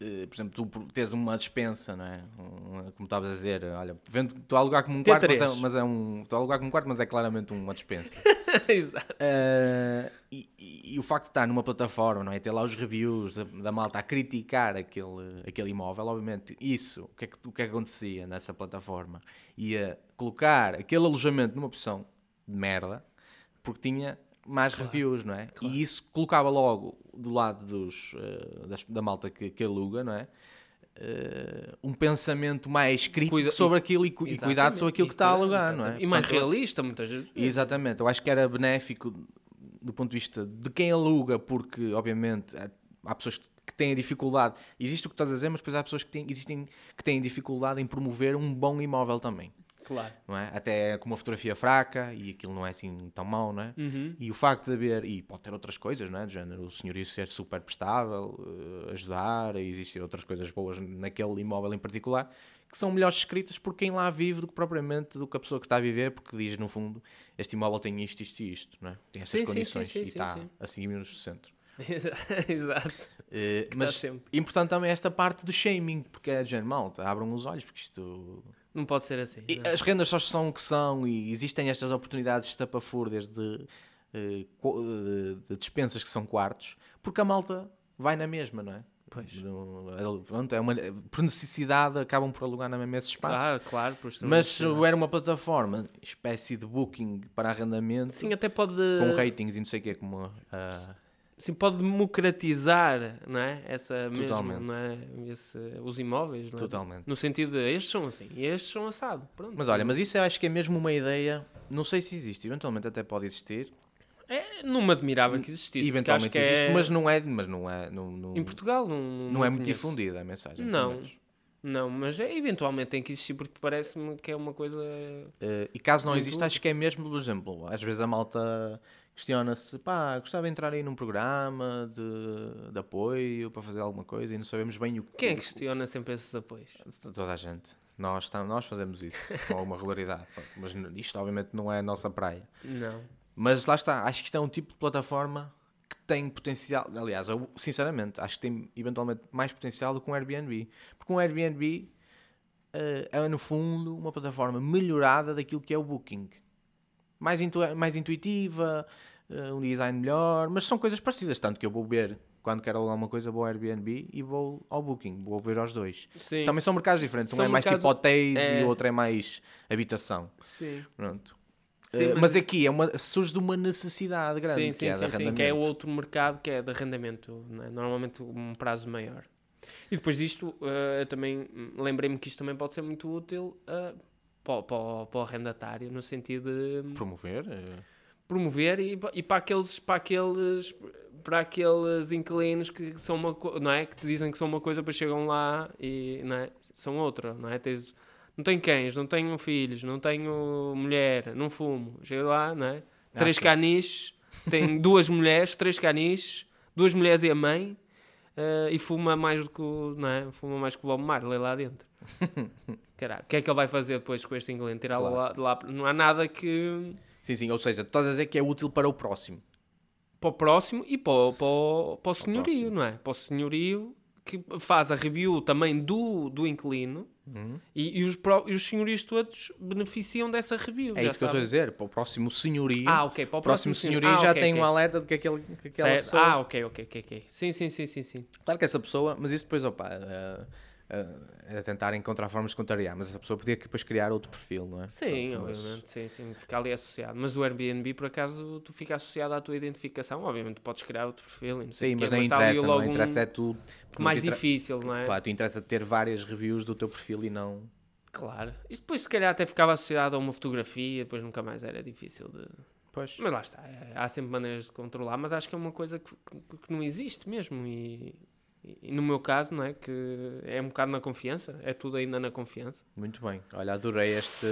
Eh, Por exemplo, tu tens uma dispensa, não é? Um- como estavas a dizer, olha, vendo que estou a alugar como um quarto, mas é, T3. mas é um. Estou a alugar como um quarto, mas é claramente uma dispensa. (laughs) Exato. Uh, e, e- e o facto de estar numa plataforma, não é? Ter lá os reviews da, da malta a criticar aquele, aquele imóvel, obviamente, isso, o que, é que, o que é que acontecia nessa plataforma? Ia colocar aquele alojamento numa posição de merda, porque tinha mais reviews, não é? E isso colocava logo do lado dos, uh, das- da malta que, que aluga, não é? Uh, um pensamento mais crítico Cuida- sobre aquilo e, cu- e cuidado sobre aquilo que está a alugar, não é? E mais Portanto, realista, muitas vezes. Exatamente, eu acho que era benéfico do ponto de vista de quem aluga, porque obviamente há- há pessoas que têm dificuldade, existe o que estás a dizer, mas depois há pessoas que têm, existem, que têm dificuldade em promover um bom imóvel também. Claro. não é? Até com uma fotografia fraca e aquilo não é assim tão mau, não é? Uhum. E o facto de haver, e pode ter outras coisas, não é? Do género, o senhorio ser super prestável, eh, ajudar, existem outras coisas boas naquele imóvel em particular, que são melhores escritas por quem lá vive do que propriamente do que a pessoa que está a viver, porque diz no fundo, este imóvel tem isto, isto e isto, não é? Tem estas Sim, condições sim, sim, e está sim. assim menos do centro. (laughs) Exato. Eh, Mas importante também esta parte do shaming, porque é de género, malta, abram os olhos, porque isto Não pode ser assim. e as rendas só são o que são e existem estas oportunidades estapafúrdias de, eh, co- de, de dispensas que são quartos, porque a malta vai na mesma, não é? Pois. Pronto, é uma, por necessidade acabam por alugar na mesma esse espaço. Claro, claro. Mas houver uma plataforma, espécie de booking para arrendamento, Sim, até pode. com ratings e não sei o que, como ah, Sim, pode democratizar, não é? Essa mesmo, Totalmente. não é? Esse, os imóveis, não é? totalmente. No sentido de estes são assim e estes são assado. Pronto. Mas olha, mas isso eu acho que é mesmo uma ideia, não sei se existe, eventualmente até pode existir, É, não me admirava que existisse. eventualmente que existe, é... mas não é, mas não é, não, não, Em Portugal não, não é muito conheço. difundida a mensagem. Não. Não, mas é, eventualmente tem que existir porque parece-me que é uma coisa. Eh, e caso não exista, acho que é mesmo, por exemplo, às vezes a malta questiona-se, pá, gostava de entrar aí num programa de, de apoio para fazer alguma coisa e não sabemos bem o Quem é que questiona sempre esses apoios? Toda a gente. Nós, estamos, nós fazemos isso com (laughs) alguma regularidade. Mas isto, obviamente, não é a nossa praia. Não. Mas lá está, acho que isto é um tipo de plataforma que tem potencial. Aliás, eu, sinceramente, acho que tem eventualmente mais potencial do que um Airbnb. Porque um Airbnb eh, é, no fundo, uma plataforma melhorada daquilo que é o Booking. Mais, intu- mais intuitiva, eh, um design melhor, mas são coisas parecidas. Tanto que eu vou ver, quando quero alugar uma coisa, vou ao Airbnb e vou ao Booking. Vou ver aos dois. Sim. Também são mercados diferentes. Um São é mais mercados- tipo hotéis é. e o outro é mais habitação. Sim. Pronto. Sim, Eh, mas- mas... aqui é uma, surge de uma necessidade grande, sim, que sim, é de sim, sim, arrendamento. que é o outro mercado que é de arrendamento, não é? normalmente um prazo maior. E depois disto, eu também lembrei-me que isto também pode ser muito útil eh, para, o- para, para o arrendatário, no sentido de hum, Promover. eh, promover e, e para aqueles para aqueles para aqueles inquilinos que são uma não é que te dizem que são uma coisa depois chegam lá e não é? são outra não é Tens, não tenho cães não tenho filhos não tenho mulher não fumo chego lá não é três Acho- caniches tem (laughs) duas mulheres três caniches duas mulheres e a mãe eh, e fuma mais do que o, não é? fuma mais que o Bob Marley lá dentro (laughs) Caralho, o que é que ele vai fazer depois com este inquilino? Tirá-lo Claro. lá, de lá? Não há nada que Sim, sim, ou seja, tu estás a dizer que é útil para o próximo. para o próximo e para, o- para, o- para o senhorio, próximo. não é? Para o senhorio que faz a review também do, do inquilino Uhum. e, e os, pró- e os senhorios todos beneficiam dessa review. É isso que eu estou a dizer. Para o próximo senhorio, Ah, ok. Para o o próximo senhorio Ah, já ok, tem ok. um alerta de que, aquele, que aquela Certo. pessoa. Ah, ok, ok, ok, ok. Sim, sim, sim, sim, sim. Claro que essa pessoa, mas isso depois, opa, eh, é tentar encontrar formas de contrariar, mas essa pessoa podia depois criar outro perfil, não é? Sim, Pronto, mas- obviamente, sim, sim, fica ali associado. Mas o Airbnb, por acaso, tu fica associado à tua identificação. Obviamente, podes criar outro perfil. e não sei Sim, mas não ali interessa, não um- interessa é tu. mais te inter- difícil, não é? Claro, tu interessa ter várias reviews do teu perfil e não. Claro. Isto depois, se calhar, até ficava associado a uma fotografia, depois nunca mais era difícil de. Pois. Mas lá está, é- há sempre maneiras de controlar, mas acho que é uma coisa que, que- que não existe mesmo. E, e no meu caso, não é? Que é um bocado na confiança, é tudo ainda na confiança. Muito bem. Olha, adorei este.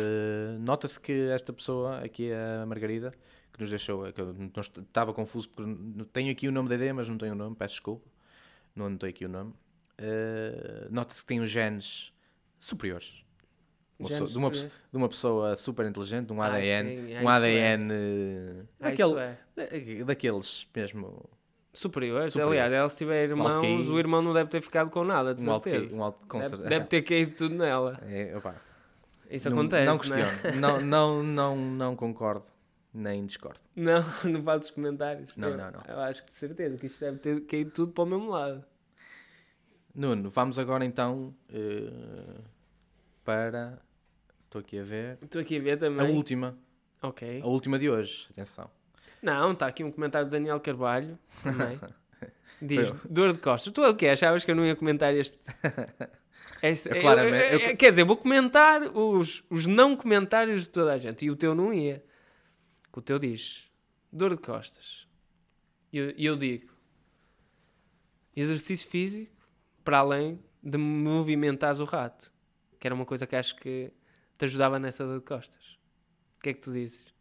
Nota-se que esta pessoa, aqui a Margarida, que nos deixou. Que eu estava confuso porque tenho aqui o nome da ideia, mas não tenho o nome, peço desculpa. Não anotei aqui o nome. Eh, Nota-se que tem os genes superiores. Uma pessoa- de, uma, de uma pessoa super inteligente, de um Ah, ADN. sim, um ADN. Ah, daquele- é. da- daqueles mesmo. Superiores. Superior. Aliás, ela se tiver irmãos, alto QI. o irmão não deve ter ficado com nada, de Um alto, certeza. um alto com deve, certeza. deve ter caído tudo nela. É, opa, Isso não, acontece, Não é? questiono. não, não, não, não concordo, nem discordo. (laughs) Não, não faz dos comentários. Não, eu, não, não. Eu acho que de certeza que isto deve ter caído tudo para o mesmo lado. Nuno, vamos agora então eh, para. Estou aqui a ver. Estou aqui a ver A também. última. Ok. A última de hoje. Atenção. Não, está aqui um comentário do Daniel Carvalho. também. (laughs) Diz, dor de costas. Tu é o quê? Achavas que eu não ia comentar este... (laughs) este Eu claramente- eu- eu- quer dizer, vou comentar os, os não comentários de toda a gente. E o teu não ia. Que o teu diz, dor de costas. E eu, eu digo, exercício físico para além de movimentares o rato. Que era uma coisa que acho que te ajudava nessa dor de costas. O que é que tu dizes?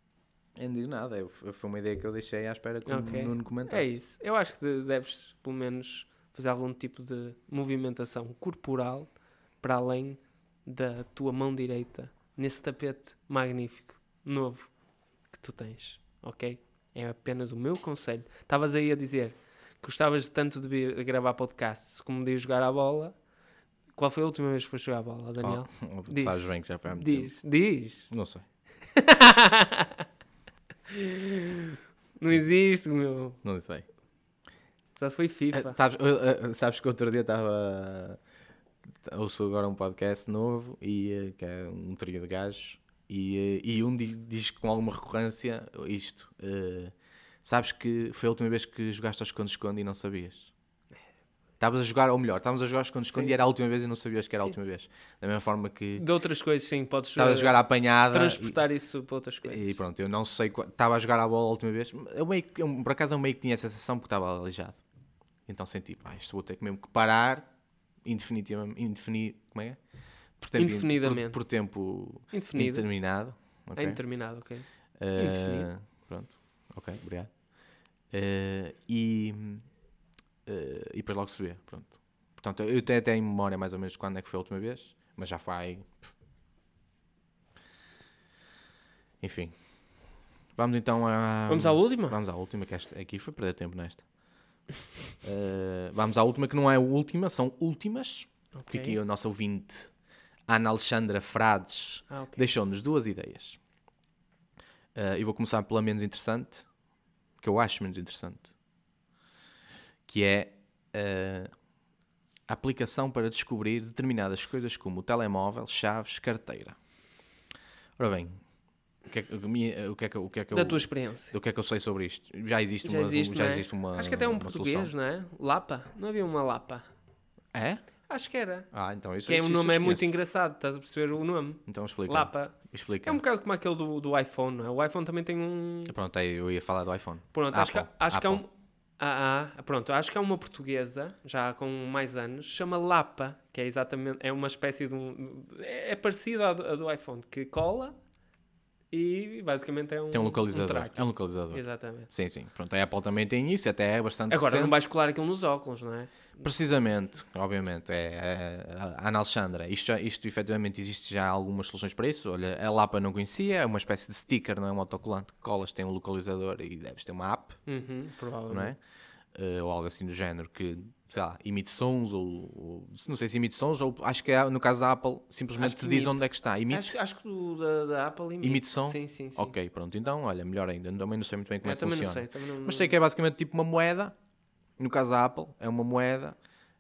Eu não digo nada, eu- foi uma ideia que eu deixei à espera que Ok. o Nuno comentasse. É isso. Eu acho que de- deves, pelo menos, fazer algum tipo de movimentação corporal para além da tua mão direita nesse tapete magnífico, novo, que tu tens. Ok? É apenas o meu conselho. Estavas aí a dizer que gostavas tanto de vir gravar podcasts como de ir jogar a bola. Qual foi a última vez que foste jogar a bola, Daniel? Oh, (laughs) Diz. sabes bem que já foi há muito tempo. Diz, diz. Não sei, (laughs) Não existe, meu. não sei. Só foi FIFA. Eh, sabes, eh, sabes que outro dia estava. Ouço agora um podcast novo e, que é um trio de gajos e, e um di- diz com alguma recorrência isto. sabes que foi a última vez que jogaste ao esconde-esconde e não sabias? Estavas a jogar, ou melhor, estávamos a jogar ao esconde-esconde Sim, e era a última vez e não sabias que era a Sim. última vez. Da mesma forma que De outras coisas, sim, podes estavas a eh, jogar à apanhada. e- transportar isso para outras coisas. E pronto, eu não sei. Estava a jogar a bola a última vez. Eu meio eu, por acaso eu meio que tinha a sensação porque estava aleijado. Então senti, pá, isto vou ter que mesmo que parar indefinitivamente. Indefini, como é? Por tempo, Indefinidamente. Por, por tempo Indefinido. indeterminado. ok? É indeterminado, ok. Eh, indefinido. pronto, ok, obrigado. Eh, e, eh, e depois logo se vê, pronto. Portanto, eu até tenho memória mais ou menos de quando é que foi a última vez, mas já foi. Enfim. Vamos então a. Vamos à última? Vamos à última, que esta, aqui foi perder tempo nesta. (laughs) Eh, vamos à última, que não é a última, são últimas. Porque Ok. aqui o nosso ouvinte, Ana Alexandra Frades, Ah, ok. deixou-nos duas ideias. Eh, eu vou começar pela menos interessante, que eu acho menos interessante, que é eh, a aplicação para descobrir determinadas coisas como o telemóvel, chaves, carteira. Ora bem, o que é o que, é que, o que, é que Da eu, tua experiência. o que é que eu sei sobre isto? Já existe, Já uma, existe, já é? existe uma Acho que até é um português, solução. não é? Lapa? Não havia uma Lapa? É? Acho que era. Ah, então isso Que é um isso nome é muito engraçado, estás a perceber o nome? Então explica. Lapa. Explica. É um bocado como aquele do, do iPhone, não é? O iPhone também tem um. Pronto, aí eu ia falar do iPhone. Pronto, acho, que, Apple, acho que é Apple. um. Ah, ah, pronto, acho que é uma portuguesa, já com mais anos, chama Lapa, que é exatamente, é uma espécie de um, é é parecido à do, à do iPhone, que cola e basicamente é um, Tem um localizador. tracker. é um localizador. Exatamente. Sim, sim. Pronto, a Apple também tem isso, até é bastante Agora, não recente. vais colar aquilo nos óculos, não é? Precisamente, obviamente, é, é a Ana Alexandra. Isto, isto efetivamente existe já algumas soluções para isso. Olha, a Lapa não conhecia, é uma espécie de sticker, não é um autocolante que colas, tem um localizador e deves ter uma app, Uhum, provavelmente. não é? Eh, ou algo assim do género que, sei lá, emite sons ou, ou- não sei se emite sons ou acho que é, no caso da Apple simplesmente te diz onde é que está. Emite? Acho, acho que o da, da Apple emite. Emite som? Sim, sim, sim. Ok, pronto. Então, olha, melhor ainda. Também não sei muito bem como Eu é que funciona. sei. Não, Mas sei que é basicamente tipo uma moeda. No caso da Apple, é uma moeda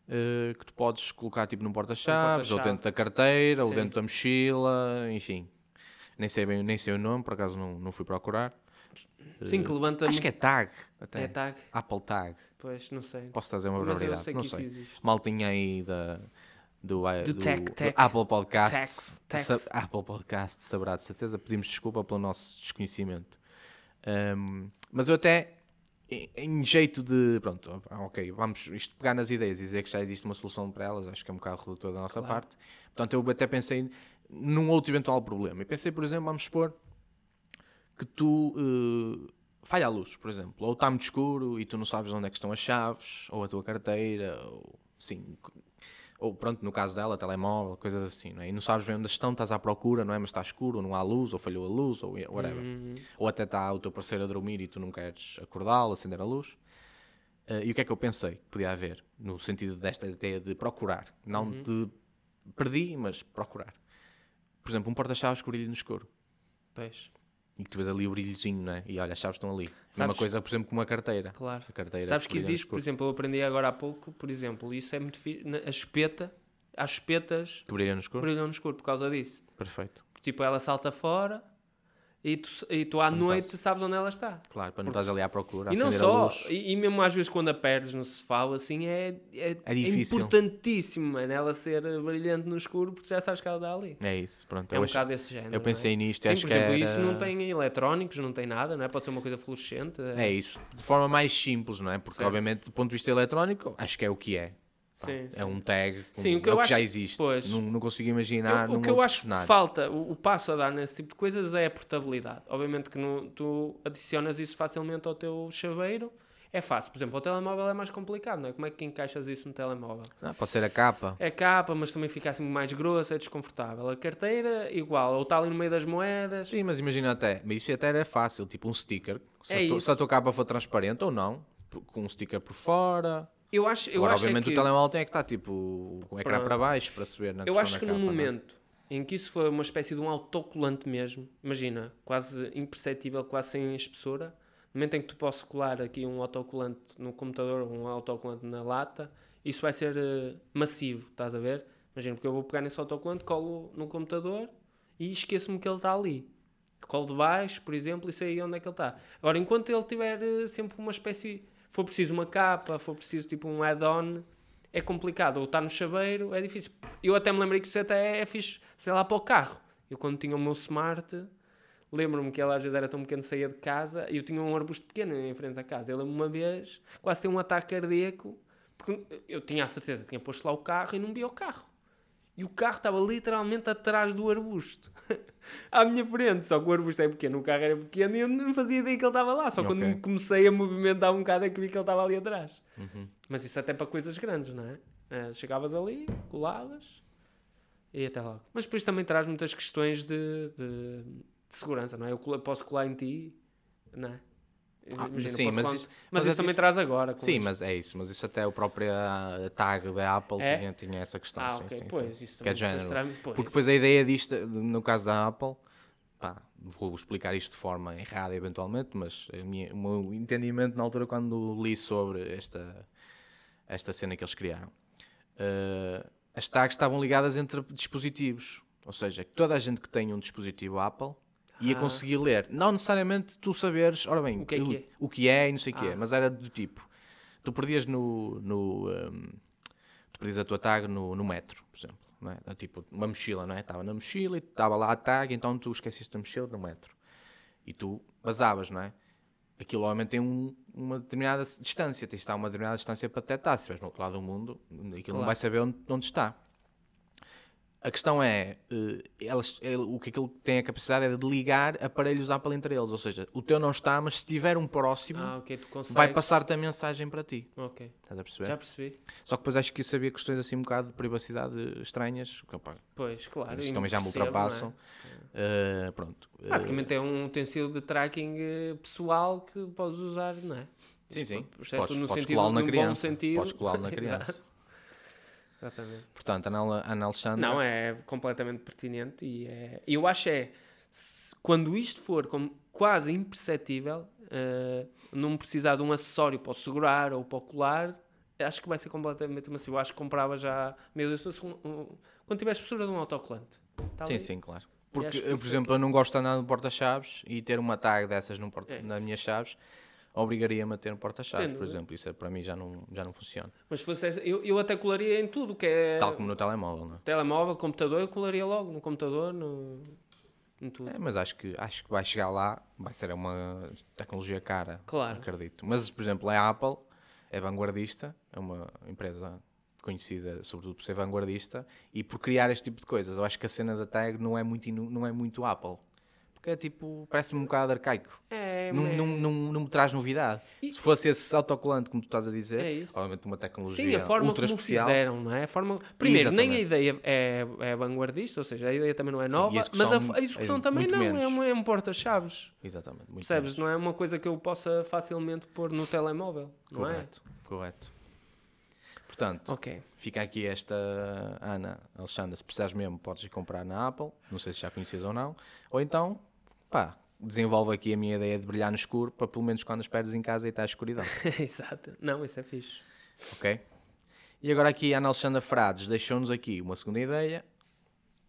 eh, que tu podes colocar tipo num porta-chaves, ou porta-chave. dentro da carteira, ou Sim. dentro da mochila, enfim. Nem sei bem, nem sei o nome, por acaso não, não fui procurar. Sim, que levanta Acho que é tag, até. É tag? Apple Tag. Pois, não sei. Posso trazer uma Mas eu barbaridade, sei que não sei. existe. Maltinha aí da, do, eh, Do do, tech, do tech. Apple Podcasts. Tech. Apple Podcasts saberá de certeza. Pedimos desculpa pelo nosso desconhecimento. Um, mas eu até, em, jeito de. Pronto, ah, ok, vamos isto pegar nas ideias e dizer que já existe uma solução para elas, acho que é um bocado redutor da nossa Claro. parte. Portanto, eu até pensei num outro eventual problema. E pensei, por exemplo, vamos supor que tu eh, falha a luz, por exemplo, ou está muito escuro e tu não sabes onde é que estão as chaves, ou a tua carteira, ou sim, ou pronto, no caso dela, telemóvel, coisas assim, não é? E não sabes bem onde estão, estás à procura, não é? Mas está escuro, ou não há luz, ou falhou a luz, ou whatever. Uhum. Ou até está o teu parceiro a dormir e tu não queres acordá-lo, acender a luz. Eh, e o que é que eu pensei que podia haver? No sentido desta ideia de procurar. Não Uhum. de perdi, mas procurar. Por exemplo, um porta-chaves que brilha no escuro. Pois, E que tu vês ali o brilhozinho, não é? E olha, as chaves estão ali. Mesma Sabes- coisa, por exemplo, com uma carteira. claro. A carteira Sabes que existe, por exemplo, eu aprendi agora há pouco, por exemplo, isso é muito fixe. na- A espeta, as espetas Que brilha no escuro? brilham no escuro por causa disso. Perfeito. Tipo, ela salta fora e tu, e tu à Quando noite sabes onde ela está. Claro, para não Porque estás ali à procura, E não acender a só, luz. e, e mesmo às vezes quando a perdes no sofá, ou assim, é, é, É difícil. importantíssimo, mano, ela ser brilhante no escuro, porque já sabes que ela está ali. É isso, pronto. É eu, um acho- bocado desse género. eu não pensei é? nisto e Sim, acho por que exemplo, era... isso não tem eletrónicos, não tem nada, não é? Pode ser uma coisa fluorescente. É isso. De forma mais simples, não é? Porque, Certo. obviamente, do ponto de vista eletrónico, acho que é o que é. Pá, Sim, é um tag, Sim, o que é o que já acho- existe. pois. Não, não consigo imaginar Eu- o que eu acho que cenário. falta, o, o passo a dar nesse tipo de coisas é a portabilidade. Obviamente que no- tu adicionas isso facilmente ao teu chaveiro, é fácil. Por exemplo, o telemóvel é mais complicado, não é? Como é que encaixas isso no telemóvel? Ah, pode ser a capa. É capa, mas também fica assim mais grosso, é desconfortável. A carteira, igual, ou está ali no meio das moedas. Sim, mas imagina até, mas isso até era fácil, tipo um sticker. Se, É a, tua, isso. se a tua capa for transparente ou não, com um sticker por fora. Eu acho, eu Agora, acho é obviamente, que... o telemóvel tem é que estar tipo o ecrã Pronto. para baixo para se ver na Eu acho que no não é? momento em que isso foi uma espécie de um autocolante mesmo, imagina, quase imperceptível, quase sem espessura, no momento em que tu posso colar aqui um autocolante no computador ou um autocolante na lata, isso vai ser eh, massivo, estás a ver? Imagina, porque eu vou pegar nesse autocolante, colo no computador e esqueço-me que ele está ali. Colo de baixo, por exemplo, e sei onde é que ele está. Agora, enquanto ele tiver eh, sempre uma espécie, for preciso uma capa, for preciso tipo um add-on, é complicado. Ou está no chaveiro, é difícil. Eu até me lembrei que isso até é fixe, sei lá, para o carro. Eu quando tinha o meu Smart, lembro-me que ele às vezes era tão pequeno, saía de casa, e eu tinha um arbusto pequeno em frente à casa. Eu lembro-me uma vez, quase ter um ataque cardíaco, porque eu tinha a certeza tinha posto lá o carro e não via o carro. E o carro estava literalmente atrás do arbusto. (laughs) à minha frente. Só que o arbusto é pequeno, o carro era pequeno e eu não fazia ideia que ele estava lá. Só quando Ok. me comecei a movimentar um bocado é que vi que ele estava ali atrás. Uhum. Mas isso até para coisas grandes, não é? Eh, chegavas ali, colavas e até logo. Mas depois também traz muitas questões de, de, de segurança, não é? Eu posso colar em ti, não é? Ah, Imagina, sim, mas isso- mas mas isso também isso- traz agora. Sim, isto. mas é isso. Mas isso até o próprio ah, tag da Apple É? tinha, tinha essa questão. Ah, sim, ok, sim, pois, sim. isso Que é de género. pois. Porque depois a ideia disto, no caso da Apple, pá, vou explicar isto de forma errada eventualmente, mas minha- o meu entendimento na altura quando li sobre esta, esta cena que eles criaram, eh, as tags estavam ligadas entre dispositivos. Ou seja, toda a gente que tem um dispositivo Apple ia Ah. conseguir ler. Não necessariamente tu saberes, ora bem, O que é que é? o que é e não sei o que é, Ah. mas era do tipo, tu perdias no, no ehm, tu perdias a tua tag no, no metro, por exemplo, não é? Tipo, uma mochila, não é? Estava na mochila e estava lá a tag, então tu esqueceste a mochila no metro. E tu basavas, não é? Aquilo obviamente tem um- uma determinada distância, tens de estar a uma determinada distância para detectar. Se estiveres no outro lado do mundo, aquilo Claro. não vai saber onde, onde está. A questão é, eh, elas, o que aquilo tem a capacidade é de ligar aparelhos Apple entre eles. Ou seja, o teu não está, mas se tiver um próximo, Ah, ok, tu consegues. vai passar-te a mensagem para ti. Ok, Estás a perceber? já percebi. Só que depois acho que isso havia questões assim um bocado de privacidade estranhas. opá, Pois, claro. isso também já me é? ultrapassam. Eh, pronto. Eh, Basicamente é um utensílio de tracking pessoal que podes usar, não é? Sim, sim. exceto Podes- no podes sentido, colá-lo na criança. Podes colá-lo na (laughs) criança. Exatamente. Portanto, a Ana, Ana Alexandra. Não, é completamente pertinente e é... eu acho é, se- quando isto for como quase imperceptível, eh, não precisar de um acessório para o segurar ou para o colar, acho que vai ser completamente massivo. Eu acho que comprava já, meu Deus, se fosse um, um- quando tivesse espessura de um autocolante. Está Sim, ali. sim, claro. Porque, eu, por exemplo, eu não gosto de andar no porta-chaves e ter uma tag dessas num porta, É nas minhas chaves obrigaria-me a ter um porta-chaves, por exemplo. Isso é, para mim já não, já não funciona. Mas se fosse essa, eu, eu até colaria em tudo, que é Tal como no telemóvel, não é? telemóvel, computador, eu colaria logo no computador, no, em tudo. É, mas acho que, acho que vai chegar lá, vai ser uma tecnologia cara, Claro. acredito. Mas, por exemplo, a Apple é vanguardista, é uma empresa conhecida sobretudo por ser vanguardista e por criar este tipo de coisas. Eu acho que a cena da tag não é muito, não é muito Apple. Porque é tipo, parece-me um bocado arcaico. É, não, é- não, não, não me traz novidade. E- Se fosse esse autocolante, como tu estás a dizer, É obviamente uma tecnologia Sim, a forma ultra como especial. fizeram, não é? A forma... Primeiro, nem a Exatamente. ideia é, é vanguardista, ou seja, a ideia também não é nova, a mas a, a execução é também não, menos. é, uma- é um porta-chaves. Exatamente. Muito Percebes? menos. Não é uma coisa que eu possa facilmente pôr no telemóvel, não Correto, correto. Portanto, é? Ok. fica aqui esta Ana, Alexandra, se precisares mesmo, podes ir comprar na Apple, não sei se já conheces ou não, ou então, pá, desenvolve aqui a minha ideia de brilhar no escuro, para pelo menos quando as perdes em casa e está a escuridão, (laughs) Exato. Não, isso é fixe. ok? E agora aqui a Ana Alexandra Frades deixou-nos aqui uma segunda ideia,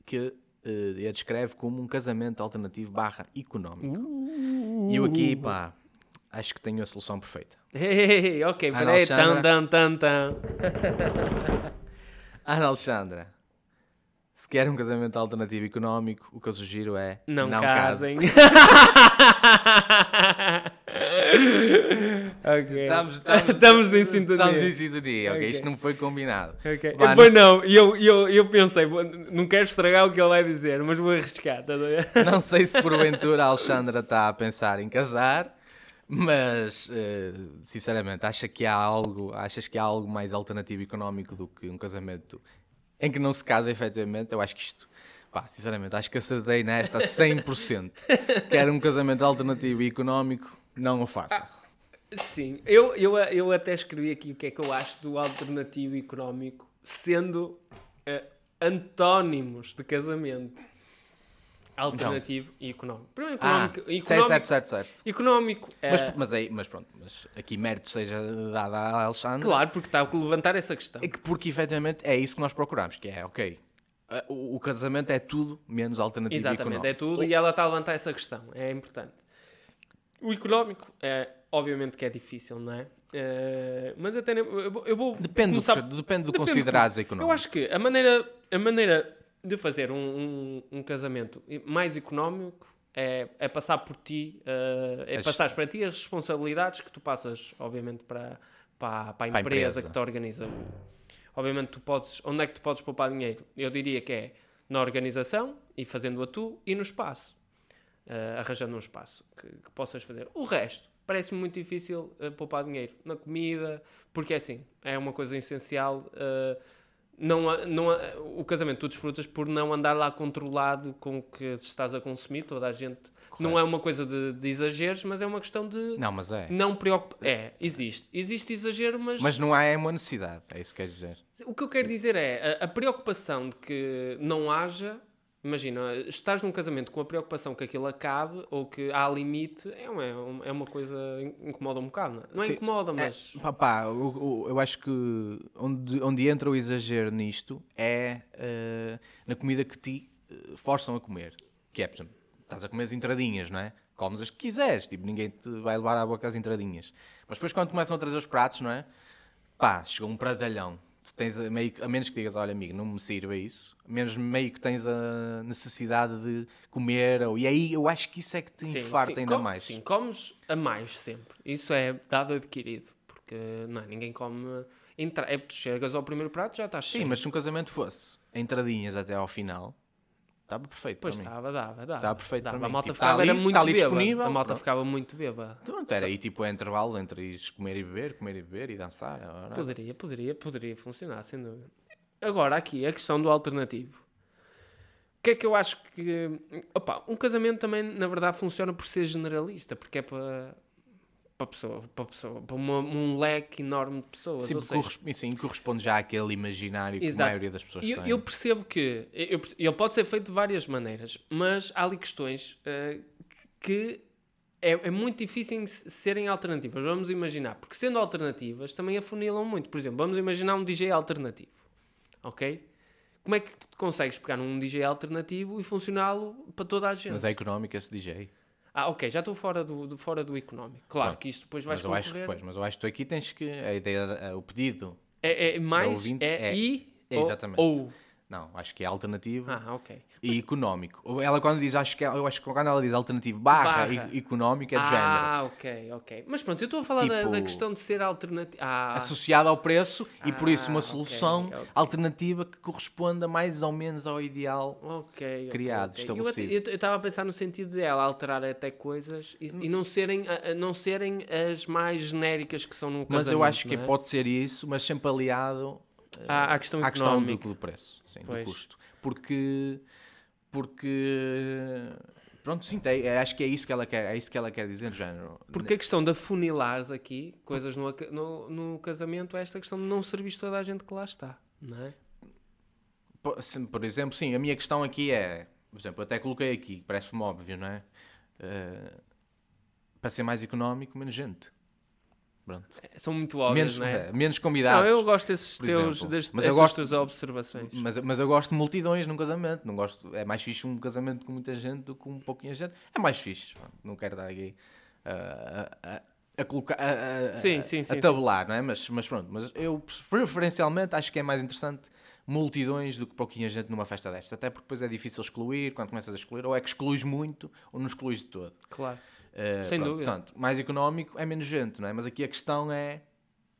que eh, a descreve como um casamento alternativo barra económico. E eu aqui, pá, acho que tenho a solução perfeita. Ei, (laughs) ok, peraí. Tan, Alexandra. tan, tan, tan. (laughs) Ana Alexandra, se quer um casamento alternativo económico, o que eu sugiro é Não, case. casem. (laughs) Ok. Estamos, estamos, Estamos em sintonia. Estamos em sintonia, ok? Ok. Isto não foi combinado. Ok. Vá, pois não não, e eu, eu, eu pensei, "Vou- não quero estragar o que ele vai dizer, mas vou arriscar, ver? (laughs) Não sei se porventura a Alexandra está a pensar em casar, mas eh, sinceramente acha que há algo, achas que há algo mais alternativo económico do que um casamento em que não se casa efetivamente? Eu acho que isto, pá, sinceramente, acho que acertei nesta a (laughs) 100%. Quer um casamento alternativo e económico, não o faça. Sim, eu, eu, eu até escrevi aqui o que é que eu acho do alternativo económico, sendo eh, antónimos de casamento. Alternativo e económico. Primeiro, Ah, económico. certo, económico, certo, certo, certo. económico eh, Mas, mas, aí, mas pronto, mas aqui mérito seja dado à Alexandra. claro, porque está a levantar essa questão. É que porque efetivamente é isso que nós procuramos, que é, ok, a- o, o casamento é tudo menos alternativo Exatamente, económico. é tudo e ela está a levantar essa questão, é importante. O económico, é, obviamente que é difícil, não é? Eh, mas até eu vou- Depende, começar- do, depende do Depende considerares do- económico. Eu acho que a maneira, a maneira de fazer um, um, um casamento mais económico é, é passar por ti, eh, é As- passar para ti as responsabilidades que tu passas, obviamente, para, para, para a Para a empresa, empresa. que te organiza. Obviamente, tu podes, onde é que tu podes poupar dinheiro? Eu diria que é na organização e fazendo-a tu e no espaço. Eh, arranjando um espaço que, que possas fazer. O resto parece-me muito difícil eh, poupar dinheiro na comida, porque é assim, é uma coisa essencial. eh, não, não, o casamento tu desfrutas por não andar lá controlado com o que estás a consumir, toda a gente. Não é uma coisa de, de exageros, mas é uma questão de Não, mas é. não preocupar. É, existe. Existe exagero, mas, Mas não há é uma necessidade, é isso que quer dizer. o que eu quero dizer é a, a preocupação de que não haja. Imagina, estás num casamento com a preocupação que aquilo acabe ou que há limite, é uma, é uma coisa que incomoda um bocado, não é? Não é Sim, incomoda, é, mas. pá, pá, o- eu acho que onde, onde entra o exagero nisto é eh, na comida que te eh, forçam a comer. Que é, por exemplo, estás a comer as entradinhas, não é? Comes as que quiseres, tipo, ninguém te vai levar à boca as entradinhas. Mas depois quando começam a trazer os pratos, não é? Pá, chegou um pratalhão. Tens a, meio, a menos que digas, olha amigo, não me sirva isso, menos meio que tens a necessidade de comer, ou, e aí eu acho que isso é que te Sim, infarta sim, ainda com- mais. Sim, comes a mais sempre. Isso é dado adquirido. Porque não, é, ninguém come. Entra... É, tu chegas ao primeiro prato já estás Sim, cheio. mas se um casamento fosse entradinhas até ao final, estava perfeito Pois estava, dava, dava. Estava perfeito dava. para A mim. malta Tipo, ficava está era ali- muito ali bêbada. disponível, A malta pronto. ficava muito bêbada. Pronto, era aí tipo intervalos entre comer e beber, comer e beber e dançar. Poderia, poderia, poderia funcionar, sem dúvida. Agora, aqui, a questão do alternativo. O que é que eu acho que. Opa, um casamento também, na verdade, funciona por ser generalista, porque é para. Para pessoa, para pessoa, para uma- um leque enorme de pessoas. Sim, seja, corresp- sim, corresponde já àquele imaginário que a Exato. maioria das pessoas eu, tem. eu percebo que eu, ele pode ser feito de várias maneiras, mas há ali questões eh, que é, é muito difícil em se- serem alternativas. Vamos imaginar, porque sendo alternativas também afunilam muito. Por exemplo, vamos imaginar um DJ alternativo, ok? Como é que consegues pegar num DJ alternativo e funcioná-lo para toda a gente? Mas é económico esse DJ. Ah, ok, já estou fora do, do- fora do económico. Claro Pronto. que isto depois vais Mas eu, acho, concorrer. pois, mas eu acho que tu aqui tens que. A ideia, da- o pedido. É, é mais, é, é- e, é ou- exatamente. ou. Não, acho que é alternativo Ah, ok. e económico. Ou Ela quando diz, acho que eu acho que quando ela diz alternativo barra, Barra. e- económico é do género. Ah, ok, ok. Mas pronto, eu estou a falar da, Tipo, da questão de ser alternativo. Ah, associado ao preço e por isso Ah, uma ok, solução ok. alternativa que corresponda mais ou menos ao ideal. criado, estabelecido. Eu estava a pensar no sentido de ela alterar até coisas e, e não, serem, não serem as mais genéricas que são no casamento. Mas eu acho que é? pode ser isso, mas sempre aliado à, à questão à questão do, económica. do preço, sim, do custo. Porque, porque pronto, sim, é- é- acho que é isso que ela quer, é isso que ela quer dizer, género. Porque a questão de afunilares aqui coisas no, no, no casamento é esta questão de não servir toda a gente que lá está, não é? Por, se- por exemplo, sim, a minha questão aqui é, por exemplo, até coloquei aqui, parece-me óbvio, não é? Eh, para ser mais económico, menos gente. Pronto. São muito óbvias, Menos, não é? eh, menos Não, convidados. eu gosto desses teus, destes, Mas eu gosto- tuas observações. Mas, mas eu gosto de multidões num casamento. Não gosto, é mais fixe um casamento com muita gente do que com pouquinha gente. É mais fixe. Não quero dar aqui uh, a, colocar a, a, Sim, a- sim, a sim, tabular, não é? Mas, mas pronto, mas eu preferencialmente acho que é mais interessante multidões do que pouquinha gente numa festa destas. Até porque depois é difícil excluir, quando começas a excluir, ou é que excluís muito ou não excluís de todo. Claro. Uh, Sem pronto, dúvida. Portanto, mais económico é menos gente, não é? Mas aqui a questão é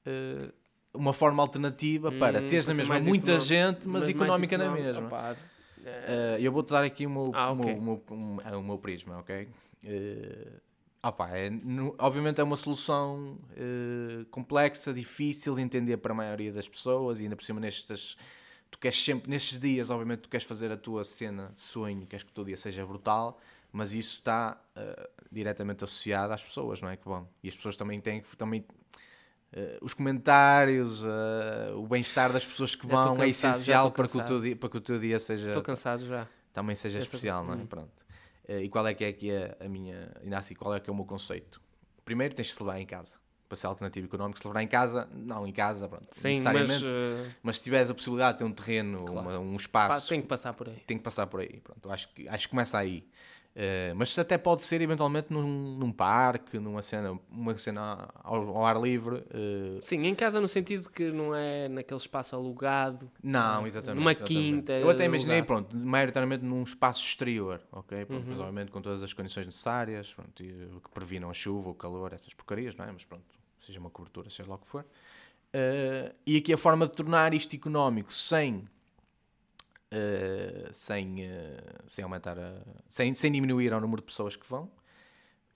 uh, uma forma alternativa para Hum, teres na para mesma muita gente, mas, mais económica na mesma. Opa, é, Uh, eu vou-te dar aqui o meu, Ah, o meu- o meu, é o meu prisma, ok? Uh, opá, é, nu- obviamente é uma solução complexa, difícil de entender para a maioria das pessoas e ainda por cima nestes, tu queres sempre, nestes dias, obviamente tu queres fazer a tua cena de sonho, queres que o teu dia seja brutal, mas isso está uh, diretamente associado às pessoas, não é? Que bom. E as pessoas também têm que também Uh, os comentários, uh, o bem-estar das pessoas que (laughs) Já vão é cansado, já essencial para que, o teu dia, para que o teu dia seja Estou cansado já. também seja Essa- especial, não é? hum. Pronto. E qual é que é aqui a, a minha, Inácio, qual é que é o meu conceito? Primeiro tens de celebrar em casa. Para ser alternativo económico, celebrar em casa, não em casa, pronto, Sim, necessariamente. mas Mas, se tiveres a possibilidade de ter um terreno, Claro. uma- um espaço, tem que passar por aí. tem que passar por aí. Pronto, acho que, acho que começa aí. Eh, mas até pode ser eventualmente num, num parque, numa cena, uma cena ao, ao ar livre. eh, Sim, em casa no sentido que não é naquele espaço alugado. Não, exatamente. Numa exatamente. quinta, Eu até imaginei, lugar. pronto, maioritariamente num espaço exterior, ok? Pronto, Uhum. Mas obviamente com todas as condições necessárias, pronto, e, uh, que previnam a chuva, o calor, essas porcarias, não é? Mas pronto, seja uma cobertura, seja lá o que for. Uh, e aqui a forma de tornar isto económico sem. Uh, sem, uh, sem aumentar a, sem, sem diminuir ao número de pessoas que vão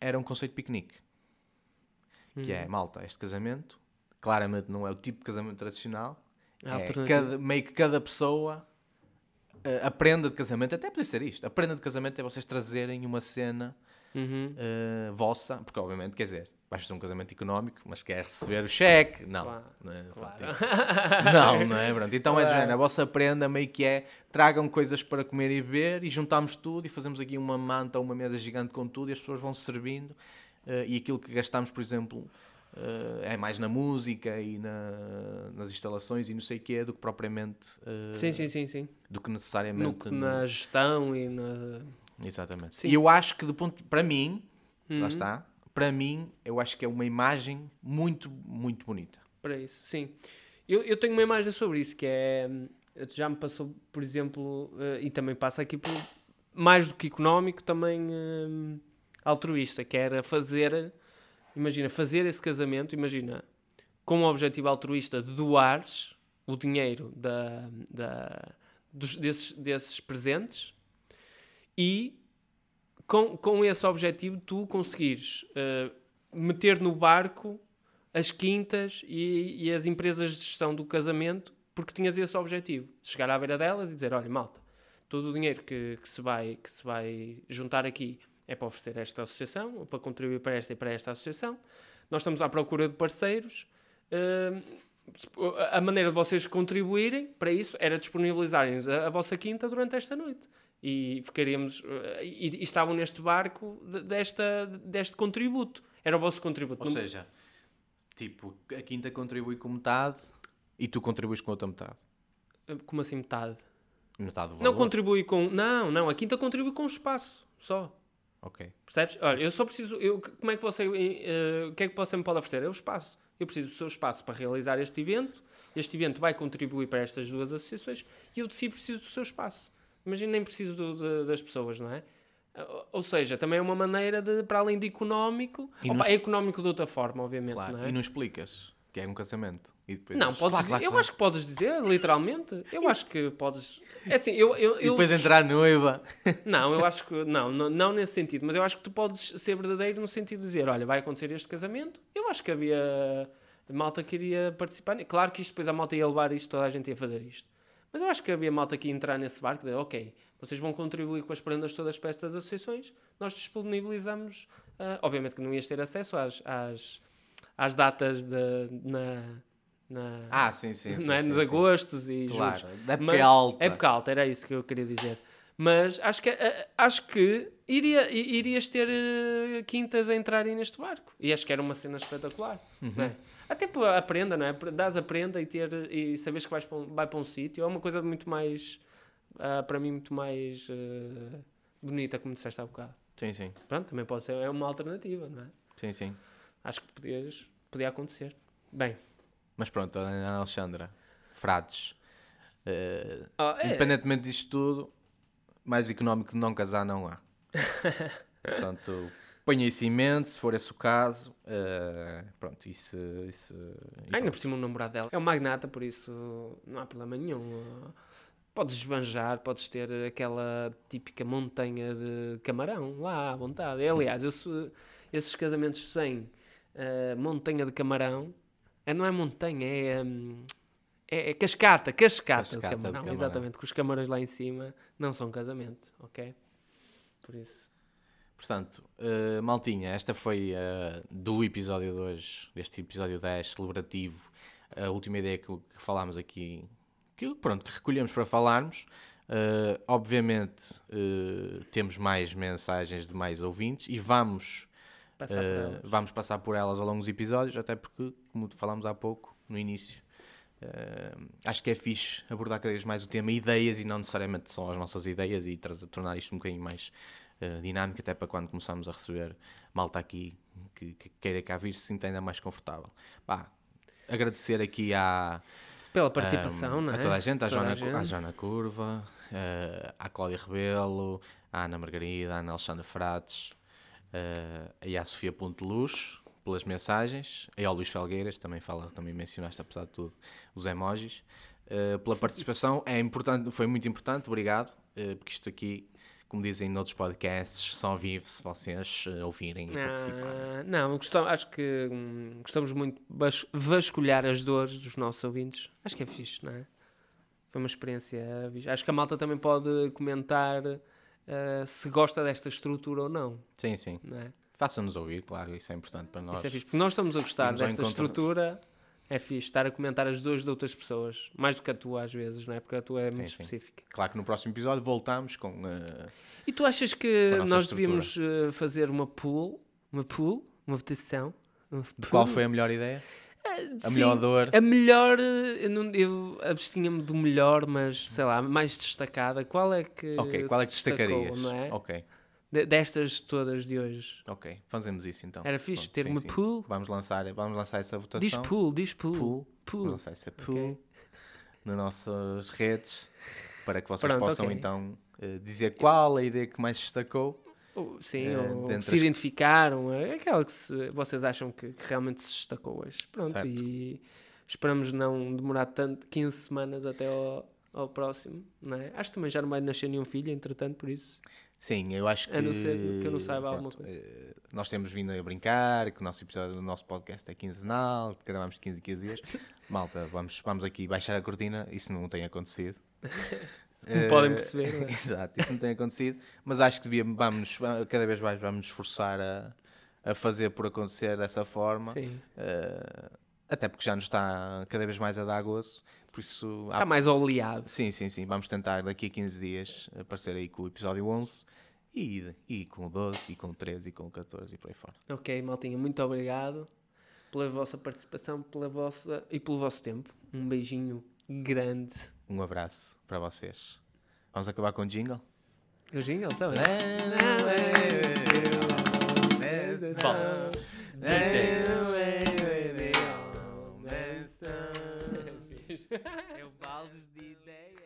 era um conceito de piquenique que Uhum. é malta este casamento claramente não é o tipo de casamento tradicional É é, cada, meio que cada pessoa uh, a prenda de casamento, até podia ser isto, a prenda de casamento é vocês trazerem uma cena Uhum. uh, vossa, porque obviamente, quer dizer, vais fazer um casamento económico, mas quer receber o cheque, não. Claro, não, é? Claro. Pronto, não, não é? Pronto. Então é de Claro. a vossa prenda meio que é tragam coisas para comer e beber e juntamos tudo e fazemos aqui uma manta uma mesa gigante com tudo e as pessoas vão se servindo uh, e aquilo que gastamos, por exemplo, uh, é mais na música e na- nas instalações e não sei o que é do que propriamente uh, Sim, sim, sim, sim. do que necessariamente no- na gestão e na. Exatamente. Sim. E eu acho que, de ponto, para mim, Uhum. lá está, para mim, eu acho que é uma imagem muito, muito bonita. Para isso, sim. Eu, eu tenho uma imagem sobre isso que é. hum, Já me passou, por exemplo, eh, e também passa aqui por mais do que económico, também hum, altruísta, que era fazer. Imagina, fazer esse casamento, imagina, com o objetivo altruísta de doares o dinheiro da, da, dos- desses, desses presentes e com, com esse objetivo tu conseguires eh, meter no barco as quintas e, e as empresas de gestão do casamento porque tinhas esse objetivo, chegar à beira delas e dizer, olha malta, todo o dinheiro que, que se vai, que se vai juntar aqui é para oferecer a esta associação, ou para contribuir para esta e para esta associação. Nós estamos à procura de parceiros. Hum, a maneira de vocês contribuírem para isso era disponibilizarem a, a vossa quinta durante esta noite. E ficaríamos. eh, E, e estavam neste barco de- desta, deste contributo. Era o vosso contributo. Ou seja, tipo, a quinta contribui com metade e tu contribuis com outra metade. Como assim metade? Metade do valor. Não contribui com. Não, não. A quinta contribui com espaço. Só. Ok. Percebes? Olha, eu só preciso. Eu, como é que você. eh, o que é que você me pode oferecer? É o espaço. Eu preciso do seu espaço para realizar este evento. Este evento vai contribuir para estas duas associações e eu de si preciso do seu espaço. Imagina, nem preciso do- das pessoas, não é? Ou- Ou seja, também é uma maneira de, para além de económico. Opa, nos- é económico de outra forma, obviamente, Claro. não é? E não explicas que é um casamento. Não, podes claro, claro, eu acho que podes dizer, literalmente. Eu acho que podes. É assim, eu. eu, E eu depois entrar a noiva. (laughs) Não, eu acho que. Não, não, não nesse sentido, mas eu acho que tu podes ser verdadeiro no sentido de dizer: olha, vai acontecer este casamento. Eu acho que havia malta que iria participar. Claro que isto depois a malta ia levar isto, toda a gente ia fazer isto. Mas eu acho que havia malta que ia entrar nesse barco de: ok, vocês vão contribuir com as prendas todas para estas associações, nós disponibilizamos. ah, obviamente que não ias ter acesso às, às, às datas de, na. na Ah, sim, sim. (laughs) sim não é? sim, de sim. agostos e Claro. julhos. Da época Mas- é alta. Época alta, era isso que eu queria dizer. Mas acho que, eh, acho que iria, irias ter eh, quintas a entrarem neste barco. E acho que era uma cena espetacular. Uhum. não é? Até para a prenda, não é? Dás a prenda e, ter, e saberes que vais para um, vai para um sítio é uma coisa muito mais, ah, para mim, muito mais eh, bonita, como disseste há bocado. Sim, sim. Pronto, também pode ser, é uma alternativa, não é? Sim, sim. Acho que podias, podia acontecer. Bem, Mas pronto, Ana Alexandra, frades. eh, ah, é, Independentemente disto tudo, mais económico de não casar não há. Portanto, Ponha isso em mente, se for esse o caso. Uh, pronto, isso. isso Ainda por cima o namorado dela é um magnata, por isso não há problema nenhum. Podes esbanjar, podes ter aquela típica montanha de camarão lá à vontade. Aliás, eu esses casamentos sem eh, montanha de camarão, eh, não é montanha, é, hum, é, é cascata, cascata, Cascata de de camarão. camarão. Exatamente, com os camarões lá em cima não são casamento, ok? Por isso. Portanto, uh, Maltinha, esta foi uh, do episódio 2, deste episódio 10 celebrativo, a última ideia que, que falámos aqui, que pronto, que recolhemos para falarmos. Uh, obviamente temos mais mensagens de mais ouvintes e vamos, Passar vamos passar por elas ao longo dos episódios, até porque, como falámos há pouco, no início, uh, acho que é fixe abordar cada vez mais o tema ideias e não necessariamente só as nossas ideias e trazer- tornar isto um bocadinho mais uh, dinâmico, até para quando começamos a receber malta aqui que, que queira cá vir se sinta ainda mais confortável. Pá, agradecer aqui à, Pela participação, um, não é? a toda a gente, à Joana, a gente. à Joana Curva, uh, à Cláudia Rebelo, à Ana Margarida, à Ana Alexandra Frates uh, e à Sofia Ponte Luz pelas mensagens, e ao Luís Felgueiras, também fala, também mencionaste, apesar de tudo, os emojis. Uh, pela participação, é importante, foi muito importante, obrigado, uh, porque isto aqui, como dizem noutros podcasts, só vive se vocês uh, ouvirem e participarem. Ah, não, gostam- acho que hum, gostamos muito de vas- vasculhar as dores dos nossos ouvintes. Acho que é fixe, não é? Foi uma experiência. Acho que a malta também pode comentar se gosta desta estrutura ou não, Sim, sim. não é? Façam-nos ouvir, claro, isso é importante para nós. Isso é fixe, porque nós estamos a gostar ao desta encontro- estrutura. É fixe estar a comentar as dores de outras pessoas, mais do que a tua às vezes, não é? Porque a tua é muito sim. específica. Claro que no próximo episódio voltamos com. uh, E tu achas que a nós estrutura. devíamos ah, fazer uma pool, uma pool, uma votação? Um de qual pool? foi a melhor ideia? A Sim, melhor dor? A melhor, eu, não- eu abstinha-me do melhor, mas sei lá, mais destacada. Qual é que. Ok, qual é que se destacou, destacarias? Não é? Ok, De- destas todas de hoje. ok, fazemos isso então. Era fixe Pronto, ter sim, uma sim. pool. Vamos lançar, vamos lançar essa votação. Diz pool, diz pool. Pool. Pool. Vamos lançar essa pool Ok. nas nossas redes para que vocês Pronto, possam ok. então eh, dizer qual a ideia que mais destacou. Ou- Sim, Eh, ou que se as- identificaram. é Aquela que se- vocês acham que, que realmente se destacou hoje. Pronto, Certo. e esperamos não demorar tanto, 15 semanas até ao, ao próximo. Não é? Acho que também já não vai nascer nenhum filho, entretanto, por isso. Sim, eu acho que. A não ser que eu não saiba alguma pronto, coisa. eh, nós temos vindo a brincar, que o nosso episódio do nosso podcast é quinzenal, que gravamos de 15 em 15 dias. (laughs) Malta, vamos, vamos aqui baixar a cortina, isso não tem acontecido. (laughs) Como podem Eh, perceber. é? (laughs) Exato, isso não tem acontecido, mas acho que vamos, cada vez mais vamos nos esforçar a, a fazer por acontecer dessa forma, Sim. eh, até porque já nos está cada vez mais a dar gozo, por isso... Há... Está mais oleado. Sim, sim, sim. Vamos tentar daqui a 15 dias aparecer aí com o episódio 11 e, e com o 12 e com o 13 e com o 14 e por aí fora. Ok, maltinha, muito obrigado pela vossa participação pela vossa, e pelo vosso tempo. Um beijinho grande. Um abraço para vocês. Vamos acabar com o jingle? O jingle então, é? também. É. É. Volta. é o baldes de ideias.